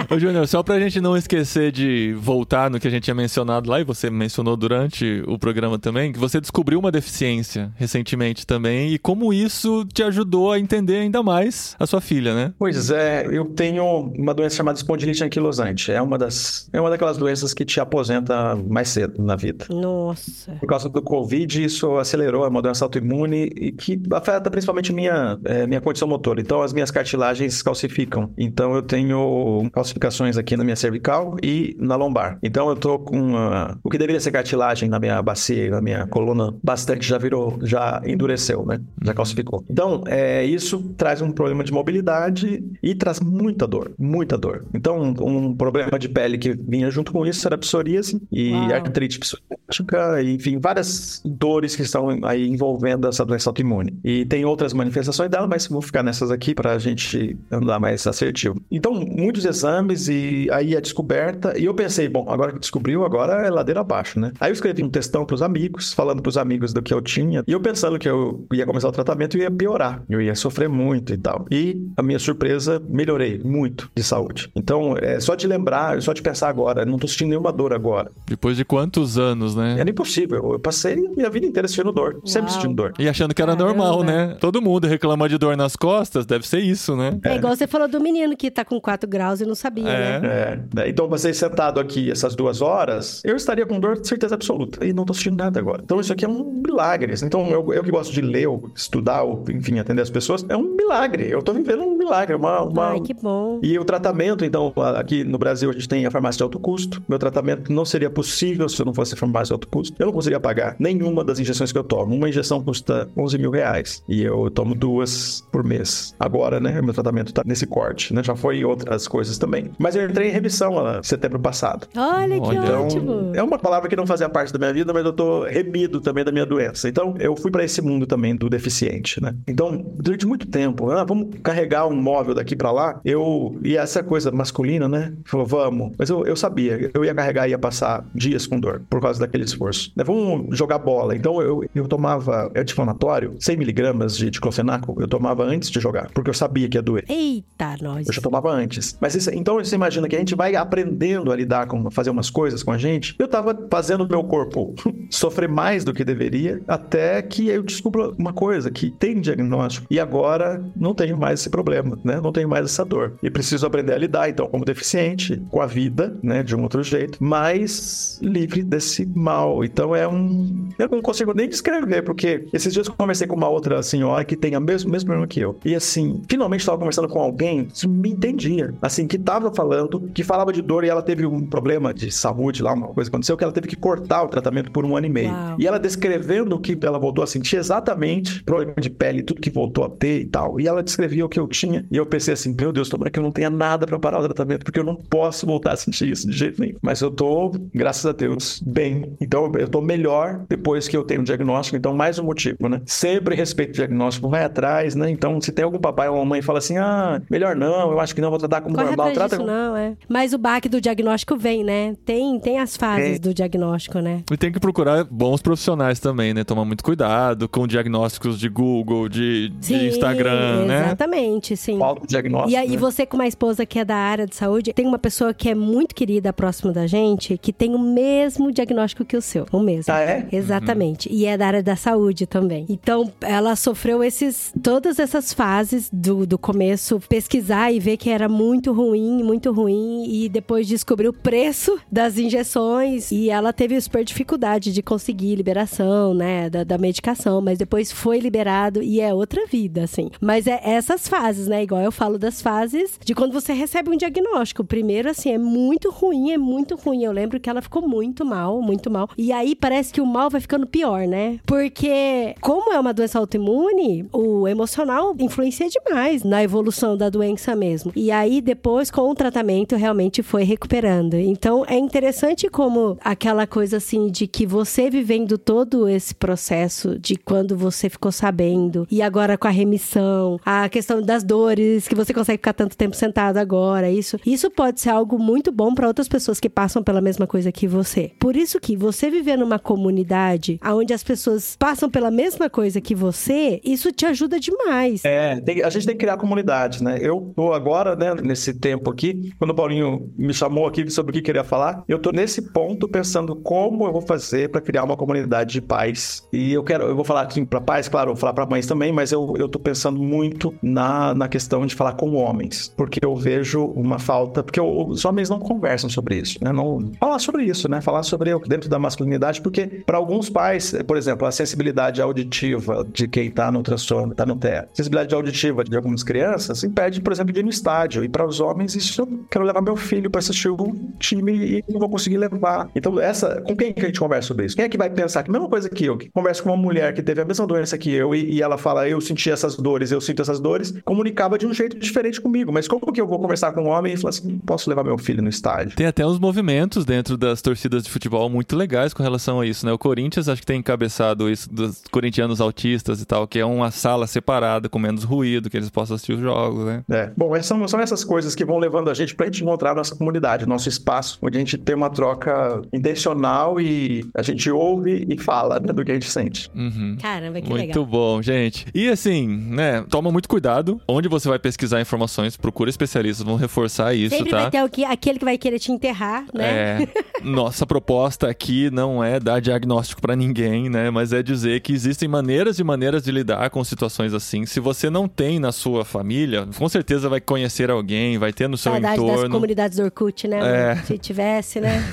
[laughs] Ô, Júnior, só pra gente não esquecer de voltar no que a gente tinha mencionado lá, e você mencionou durante o programa também, que você descobriu uma deficiência recentemente também, e como isso te ajudou a entender ainda mais a sua filha, né? Pois é, eu tenho uma doença chamada espondilite anquilosante. É uma das, é uma daquelas doenças que te aposenta mais cedo na vida. Nossa. Por causa do Covid, isso acelerou, é uma doença autoimune e que afeta principalmente minha, eh, minha condição motora. Então, as minhas cartilagens calcificam. Então, eu tenho calcificações aqui na minha cervical e na lombar. Então, eu tô com ah, o que deveria ser cartilagem na minha bacia na minha coluna, bastante já virou, já endureceu, né? Já calcificou. Então, é, isso traz um problema de mobilidade e traz muita dor, muita dor. Então, um, problema de pele que vinha junto com isso era psoríase e Uau. artrite psoriásica, enfim, várias dores que estão aí envolvendo essa doença autoimune. E tem outras manifestações dela, mas vou ficar nessas aqui para a gente andar mais assertivo. Então, muitos exames e aí a descoberta. E eu pensei, bom, agora que descobriu, agora é ladeira abaixo, né? Aí eu escrevi um textão pros amigos, falando pros amigos do que eu tinha, e eu pensando que eu ia começar o tratamento e ia piorar. Eu ia sofrer muito e tal. E a minha surpresa, melhorei muito de saúde. Então, é só de lembrar, só de pensar agora, não tô sentindo nenhuma dor agora. Depois de quantos anos, né? Era impossível. Eu passei minha vida inteira sentindo dor. Sempre Uau. sentindo dor. E achando que era Caramba. normal, né? Todo mundo reclama de dor nas costas, deve ser isso, né? É igual você falou do menino que tá com 4 graus e não sabia, É. né? É, né? Então, você sentado aqui essas duas horas, eu estaria com dor de certeza absoluta. E não tô sentindo nada agora. Então, isso aqui é um milagre. Então, eu, eu que gosto de ler, ou estudar, ou, enfim, atender as pessoas, é um milagre. Eu tô vivendo um milagre. Uma, uma... Ai, que bom. E o tratamento, então, aqui no Brasil a gente tem a farmácia de alto custo. Meu tratamento não seria possível se eu não fosse farmácia de alto custo. Eu não conseguiria pagar nenhuma das injeções que eu tomo. Uma injeção custa 11 mil reais. E eu tomo duas por mês. Agora, né, meu tratamento tá nesse corte, né? Já foi em outras coisas também. Mas eu entrei em remissão lá, em setembro passado. Olha que. Então, ótimo. é uma palavra que não fazia parte da minha vida, mas eu tô remido também da minha doença. Então, eu fui para esse mundo também do deficiente, né? Então, durante muito tempo, ah, vamos carregar um móvel daqui para lá. Eu, e essa coisa masculina, né? Falou, vamos. Mas eu, eu sabia, eu ia carregar ia passar dias com dor por causa daquele esforço. Né? Vamos jogar bola. Então, eu, eu tomava anti-inflamatório, 100 miligramas de diclofenaco, eu tomava antes de jogar, porque eu sabia que ia doer. Eita, nós. Eu já tomava antes. Mas isso- então você imagina que a gente vai aprendendo a lidar com fazer umas coisas com a gente. Eu tava fazendo meu corpo [laughs] sofrer mais do que deveria, até que eu descubro uma coisa, que tem diagnóstico. E agora não tenho mais esse problema, né? Não tenho mais essa dor. E preciso aprender a lidar, então, como deficiente, com a vida, né? De um outro jeito, mas livre desse mal. Então é um. Eu não consigo nem descrever, porque esses dias eu conversei com uma outra senhora que tem o mesmo, mesmo problema que eu. E assim, finalmente estava conversando com alguém que me entendia. Assim, que tava falando, que falava de dor e ela teve um problema de saúde lá, uma coisa aconteceu, que ela teve que cortar o tratamento por um ano e meio. Uau. E ela descrevendo o que ela voltou a sentir exatamente, problema de pele, tudo que voltou a ter e tal. E ela descrevia o que eu tinha. E eu pensei assim, meu Deus, tomara que eu não tenha nada pra parar o tratamento, porque eu não posso voltar a sentir isso de jeito nenhum. Mas eu tô, graças a Deus, bem. Então eu tô melhor depois que eu tenho o diagnóstico. Então, mais um motivo, né? Sempre respeito o diagnóstico, vai atrás, né? Então, se tem algum papai ou mamãe que fala assim, ah, melhor não, eu acho que não, vou tratar como Corre normal, trata disso, como... não, é. Mas o baque do diagnóstico vem, né? Tem, tem as fases É. do diagnóstico, né? E tem que procurar bons profissionais também, né? Tomar muito cuidado com diagnósticos de Google, de, de Sim, Instagram, né? Exatamente, sim. Falta de diagnóstico, E aí, né? você, com uma esposa que é da área de saúde, tem uma pessoa que é muito querida próximo da gente, que tem o mesmo diagnóstico que o seu. O mesmo. Ah, é? Exatamente. E é da área da saúde também. Então, ela sofreu esses, todas essas fases do, do começo, pesquisar e ver que era muito ruim, muito ruim, e depois descobrir o preço das injeções. E ela teve super dificuldade de conseguir liberação, né, da, da medicação, mas depois foi liberado e é outra vida, assim. Mas é essas fases, né? Igual eu falo das fases de quando você recebe um diagnóstico. Primeiro, assim, é muito ruim, é muito ruim. Eu lembro que ela ficou muito mal, muito mal. E aí parece que o mal vai ficando pior, né? Porque, como é uma doença autoimune, o emocional influencia demais na evolução da doença mesmo. E aí, depois, com o tratamento, realmente foi recuperando. Então, é interessante como aquela coisa assim de que você vivendo todo esse processo de quando você ficou sabendo, e agora com a remissão, a questão das dores, que você consegue ficar tanto tempo sentado agora, isso, isso pode ser algo muito bom para outras pessoas que passam pela mesma coisa que você. Por isso que você viver numa comunidade onde as pessoas passam pela mesma coisa que você, isso te ajuda demais. É, tem- a gente tem que criar comunidade, né? Eu tô agora, né, nesse tempo aqui, quando o Paulinho me chamou aqui sobre o que queria falar, eu tô nesse ponto pensando como eu vou fazer para criar uma comunidade de pais. E eu quero, eu vou falar aqui para pais, claro, vou falar para mães também, mas eu, eu tô pensando muito na, na questão de falar com homens, porque eu vejo uma falta, porque os homens não conversam sobre isso, né? Não falar sobre isso, né? Falar sobre o dentro da masculinidade, porque para alguns pais, por exemplo, a sensibilidade auditiva de quem tá no transtorno, tá no TEA, sensibilidade auditiva de algumas crianças impede, por exemplo, de ir no estádio. E para os homens, isso eu quero levar meu filho para assistir um time e não vou conseguir levar. Então, essa, com quem que a gente conversa sobre isso? Quem é que vai pensar que a mesma coisa que eu, que conversa com uma mulher que teve a mesma doença que eu e, e ela fala, eu senti essas dores, eu sinto essas dores, comunicava de um jeito diferente comigo. Mas como que eu vou conversar com um homem e falar assim, posso levar meu filho no estádio? Tem até uns movimentos dentro das torcidas de futebol muito legais com relação a isso, né? O Corinthians acho que tem encabeçado isso dos corintianos autistas e tal, que é uma sala separada com menos ruído, que eles possam assistir os jogos, né? É. Bom, essas são, são essas coisas que vão levando a gente pra gente encontrar a nossa comunidade, nosso espaço, onde a gente tem uma troca intencional e a gente ouve e fala né, do que a gente sente. Uhum. Caramba, que Muito legal. bom, gente. E assim, né? Toma muito cuidado. Onde você vai pesquisar informações, procura especialistas, vão reforçar isso, Sempre tá? vai ter o que- aquele que vai querer te enterrar, né? É, nossa proposta aqui não é dar diagnóstico pra ninguém, né? Mas é dizer que existem maneiras e maneiras de lidar com situações assim. Se você não tem na sua família, com certeza vai conhecer alguém, vai ter no seu Saudade das entorno. comunidades do Orkut, né? É. Se tivesse, né?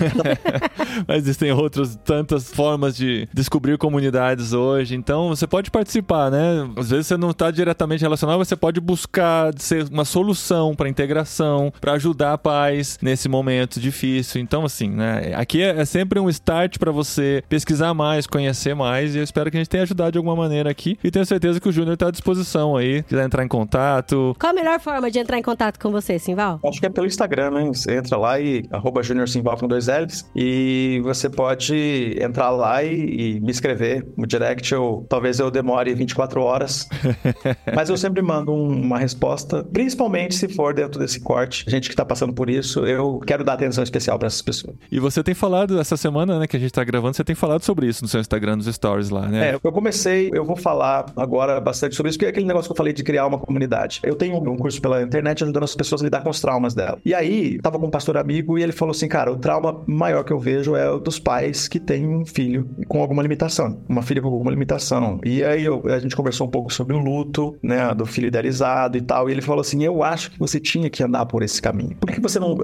[laughs] Mas existem outras tantas formas de descobrir comunidades hoje. Então você pode participar, né? Às vezes você não está diretamente relacionado, mas você pode buscar ser uma solução para integração, para ajudar pais nesse momento difícil. Então, assim, né? Aqui é, é sempre um start para você pesquisar mais, conhecer mais. E eu espero que a gente tenha ajudado de alguma maneira aqui. E tenho certeza que o Júnior está à disposição aí. Quiser entrar em contato. Qual a melhor forma de entrar em contato com você, Simval? Acho que é pelo Instagram, né? Você entra lá e arroba Junior Simval com dois L's e você pode entrar lá e, e me escrever no direct. Eu, talvez eu demore 24 horas, [laughs] mas eu sempre mando um- uma resposta, principalmente se for dentro desse corte. Gente que tá passando por isso, eu quero dar atenção especial para essas pessoas. E você tem falado essa semana, né, que a gente tá gravando, você tem falado sobre isso no seu Instagram, nos stories lá, né? É, eu comecei, eu vou falar agora bastante sobre isso, porque é aquele negócio que eu falei de criar uma comunidade. Eu tenho um curso pela internet ajudando as pessoas a lidar com os traumas dela. E aí, tava com um pastor amigo e ele falou assim, cara, o trauma maior que eu vejo é o dos pais que têm um filho com alguma limitação, uma filha com alguma limitação. E aí eu- a gente conversou um pouco sobre o luto, né, do filho idealizado e tal, e ele falou assim, eu acho que você tinha que andar por esse caminho. Por que você não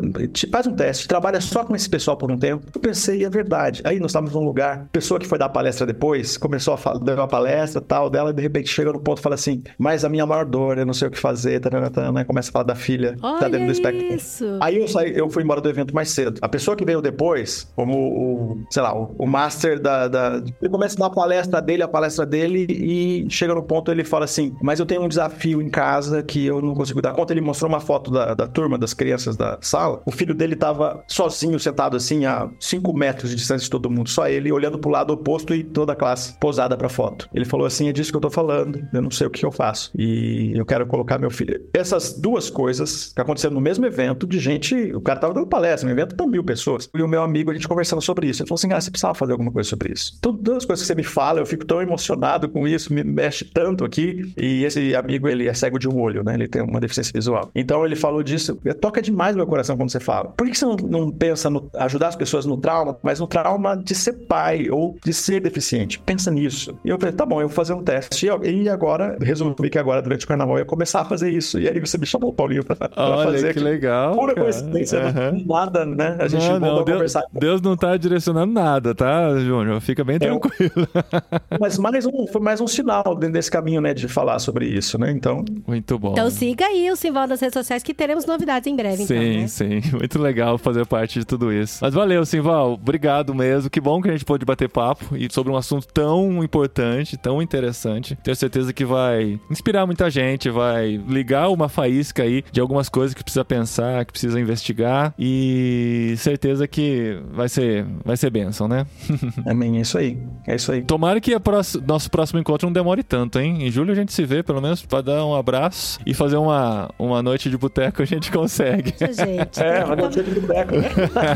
faz um teste, trabalha só com esse pessoal por um tempo? Eu pensei, é verdade. Aí nós estávamos num lugar, pessoa que foi dar palestra depois, começou a falar, deu uma palestra tal dela, e de repente chega no ponto e fala assim, mas a minha maior dor, eu não sei o que fazer, tarana, tarana, começa a falar da filha, que tá dentro Olha do espectro. isso. Aí eu saí, eu fui embora do evento mais cedo. A pessoa que veio depois, como o, sei lá, o, o master da, da- Ele começa a dar a palestra dele, a palestra dele, e chega no ponto ele fala assim: Mas eu tenho um desafio em casa que eu não consigo dar conta. Ele mostrou uma foto da, da turma, das crianças da sala. O filho dele tava sozinho, sentado assim, a 5 metros de distância de todo mundo, só ele, olhando pro lado oposto e toda a classe posada pra foto. Ele falou assim: É disso que eu tô falando, eu não sei o que eu faço. E eu quero colocar meu filho. Essas duas coisas que aconteceram no mesmo evento, de gente. O cara tava dando palestra, um evento pra mil pessoas. E o meu amigo, a gente conversando sobre isso. Ele falou assim: Ah, você precisava fazer alguma coisa sobre isso. Então, todas as coisas que você me fala, eu fico tão emocionado com isso, me mexe tanto aqui. E esse amigo, ele é cego de um olho, né? Ele tem uma deficiência visual. Então, ele falou disso. Toca demais no meu coração quando você fala. Por que você não, não pensa no ajudar as pessoas no trauma, mas no trauma de ser pai ou de ser deficiente? Pensa nisso. E eu falei: Tá bom, eu vou fazer um teste. E agora, resolvi que agora, durante o carnaval, eu ia começar a fazer isso. E aí você me chamou, Paulinho, pra, pra Olha fazer que legal. Pura cara. coincidência, não- nada, né? A gente Não, não, a Deus, conversar. Deus não tá direcionando nada, tá, Júnior? Fica bem É, eu- tranquilo. [laughs] Mas mais um, foi mais um sinal dentro desse caminho, né, de falar sobre isso, né? Então, Muito bom. Então siga aí o Simval nas redes sociais que teremos novidades em breve, então, Sim, né? sim. [laughs] Muito legal fazer parte de tudo isso. Mas valeu, Simval. Obrigado mesmo. Que bom que a gente pôde bater papo e sobre um assunto tão importante, tão interessante. Tenho certeza que vai inspirar muita gente, vai ligar uma faísca aí de algumas coisas que precisa pensar, que precisa investigar e certeza que vai ser, vai ser bênção, né? [laughs] amém, é isso aí. É isso aí. Tomara que a próxima- nosso próximo encontro não demore tanto, hein? Em julho a gente se vê, pelo menos, pra dar um abraço e fazer uma, uma noite de boteco a gente consegue. Isso, gente. É, que ir pro beco, né?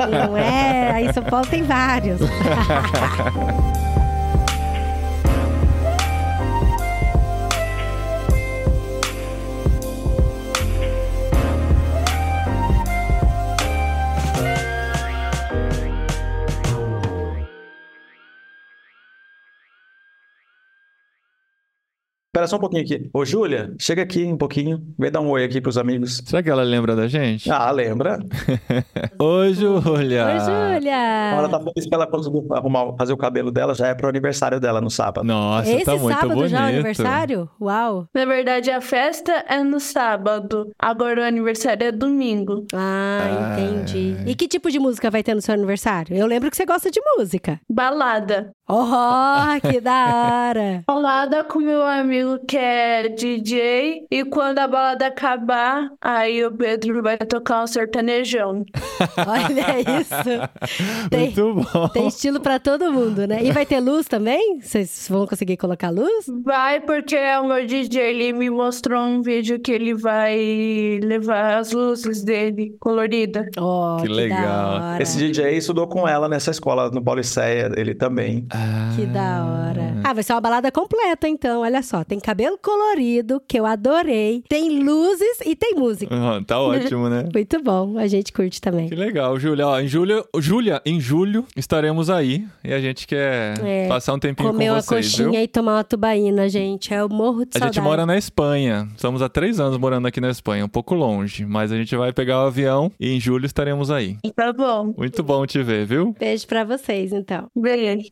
[laughs] Não é? Aí São Paulo tem vários. [laughs] Espera só um pouquinho aqui. Ô, Júlia, chega aqui um pouquinho. Vem dar um oi aqui pros amigos. Será que ela lembra da gente? Ah, lembra? [laughs] Oi, Júlia! Oi, Ela Júlia! tá feliz que ela conseguiu arrumar, fazer o cabelo dela, já é pro aniversário dela no sábado. Nossa, Esse tá muito sábado bonito. já é o aniversário? Uau! Na verdade, a festa é no sábado. Agora o aniversário é domingo. Ah, entendi. E que tipo de música vai ter no seu aniversário? Eu lembro que você gosta de música. Balada. Oh, que da hora! [laughs] Balada com meu amigo que é DJ. E quando a balada acabar, aí o Pedro vai tocar um sertanejão. [laughs] Olha isso! [laughs] Tem, Muito bom. tem estilo pra todo mundo, né? E vai ter luz também? Vocês vão conseguir colocar luz? Vai porque o meu DJ ele me mostrou um vídeo que ele vai levar as luzes dele colorida. Oh, Que que, legal. da hora! Esse DJ estudou com ela nessa escola no Pauliceia, ele também. Que da hora. Ah, vai ser uma balada completa, então. Olha só. Tem cabelo colorido, que eu adorei. Tem luzes e tem música. Ah, tá [laughs] ótimo, né? Muito bom. A gente curte também. Que legal, Júlia. Ó, em julho, Júlia, em julho estaremos aí e a gente quer É, passar um tempinho Comer com uma vocês, coxinha viu? e tomar uma tubaína, gente. É o morro de A saudade. gente mora na Espanha. Estamos há três anos morando aqui na Espanha, um pouco longe, mas a gente vai pegar o avião e em julho estaremos aí. Tá bom. Muito bom te ver, viu? Beijo pra vocês, então. Beijo.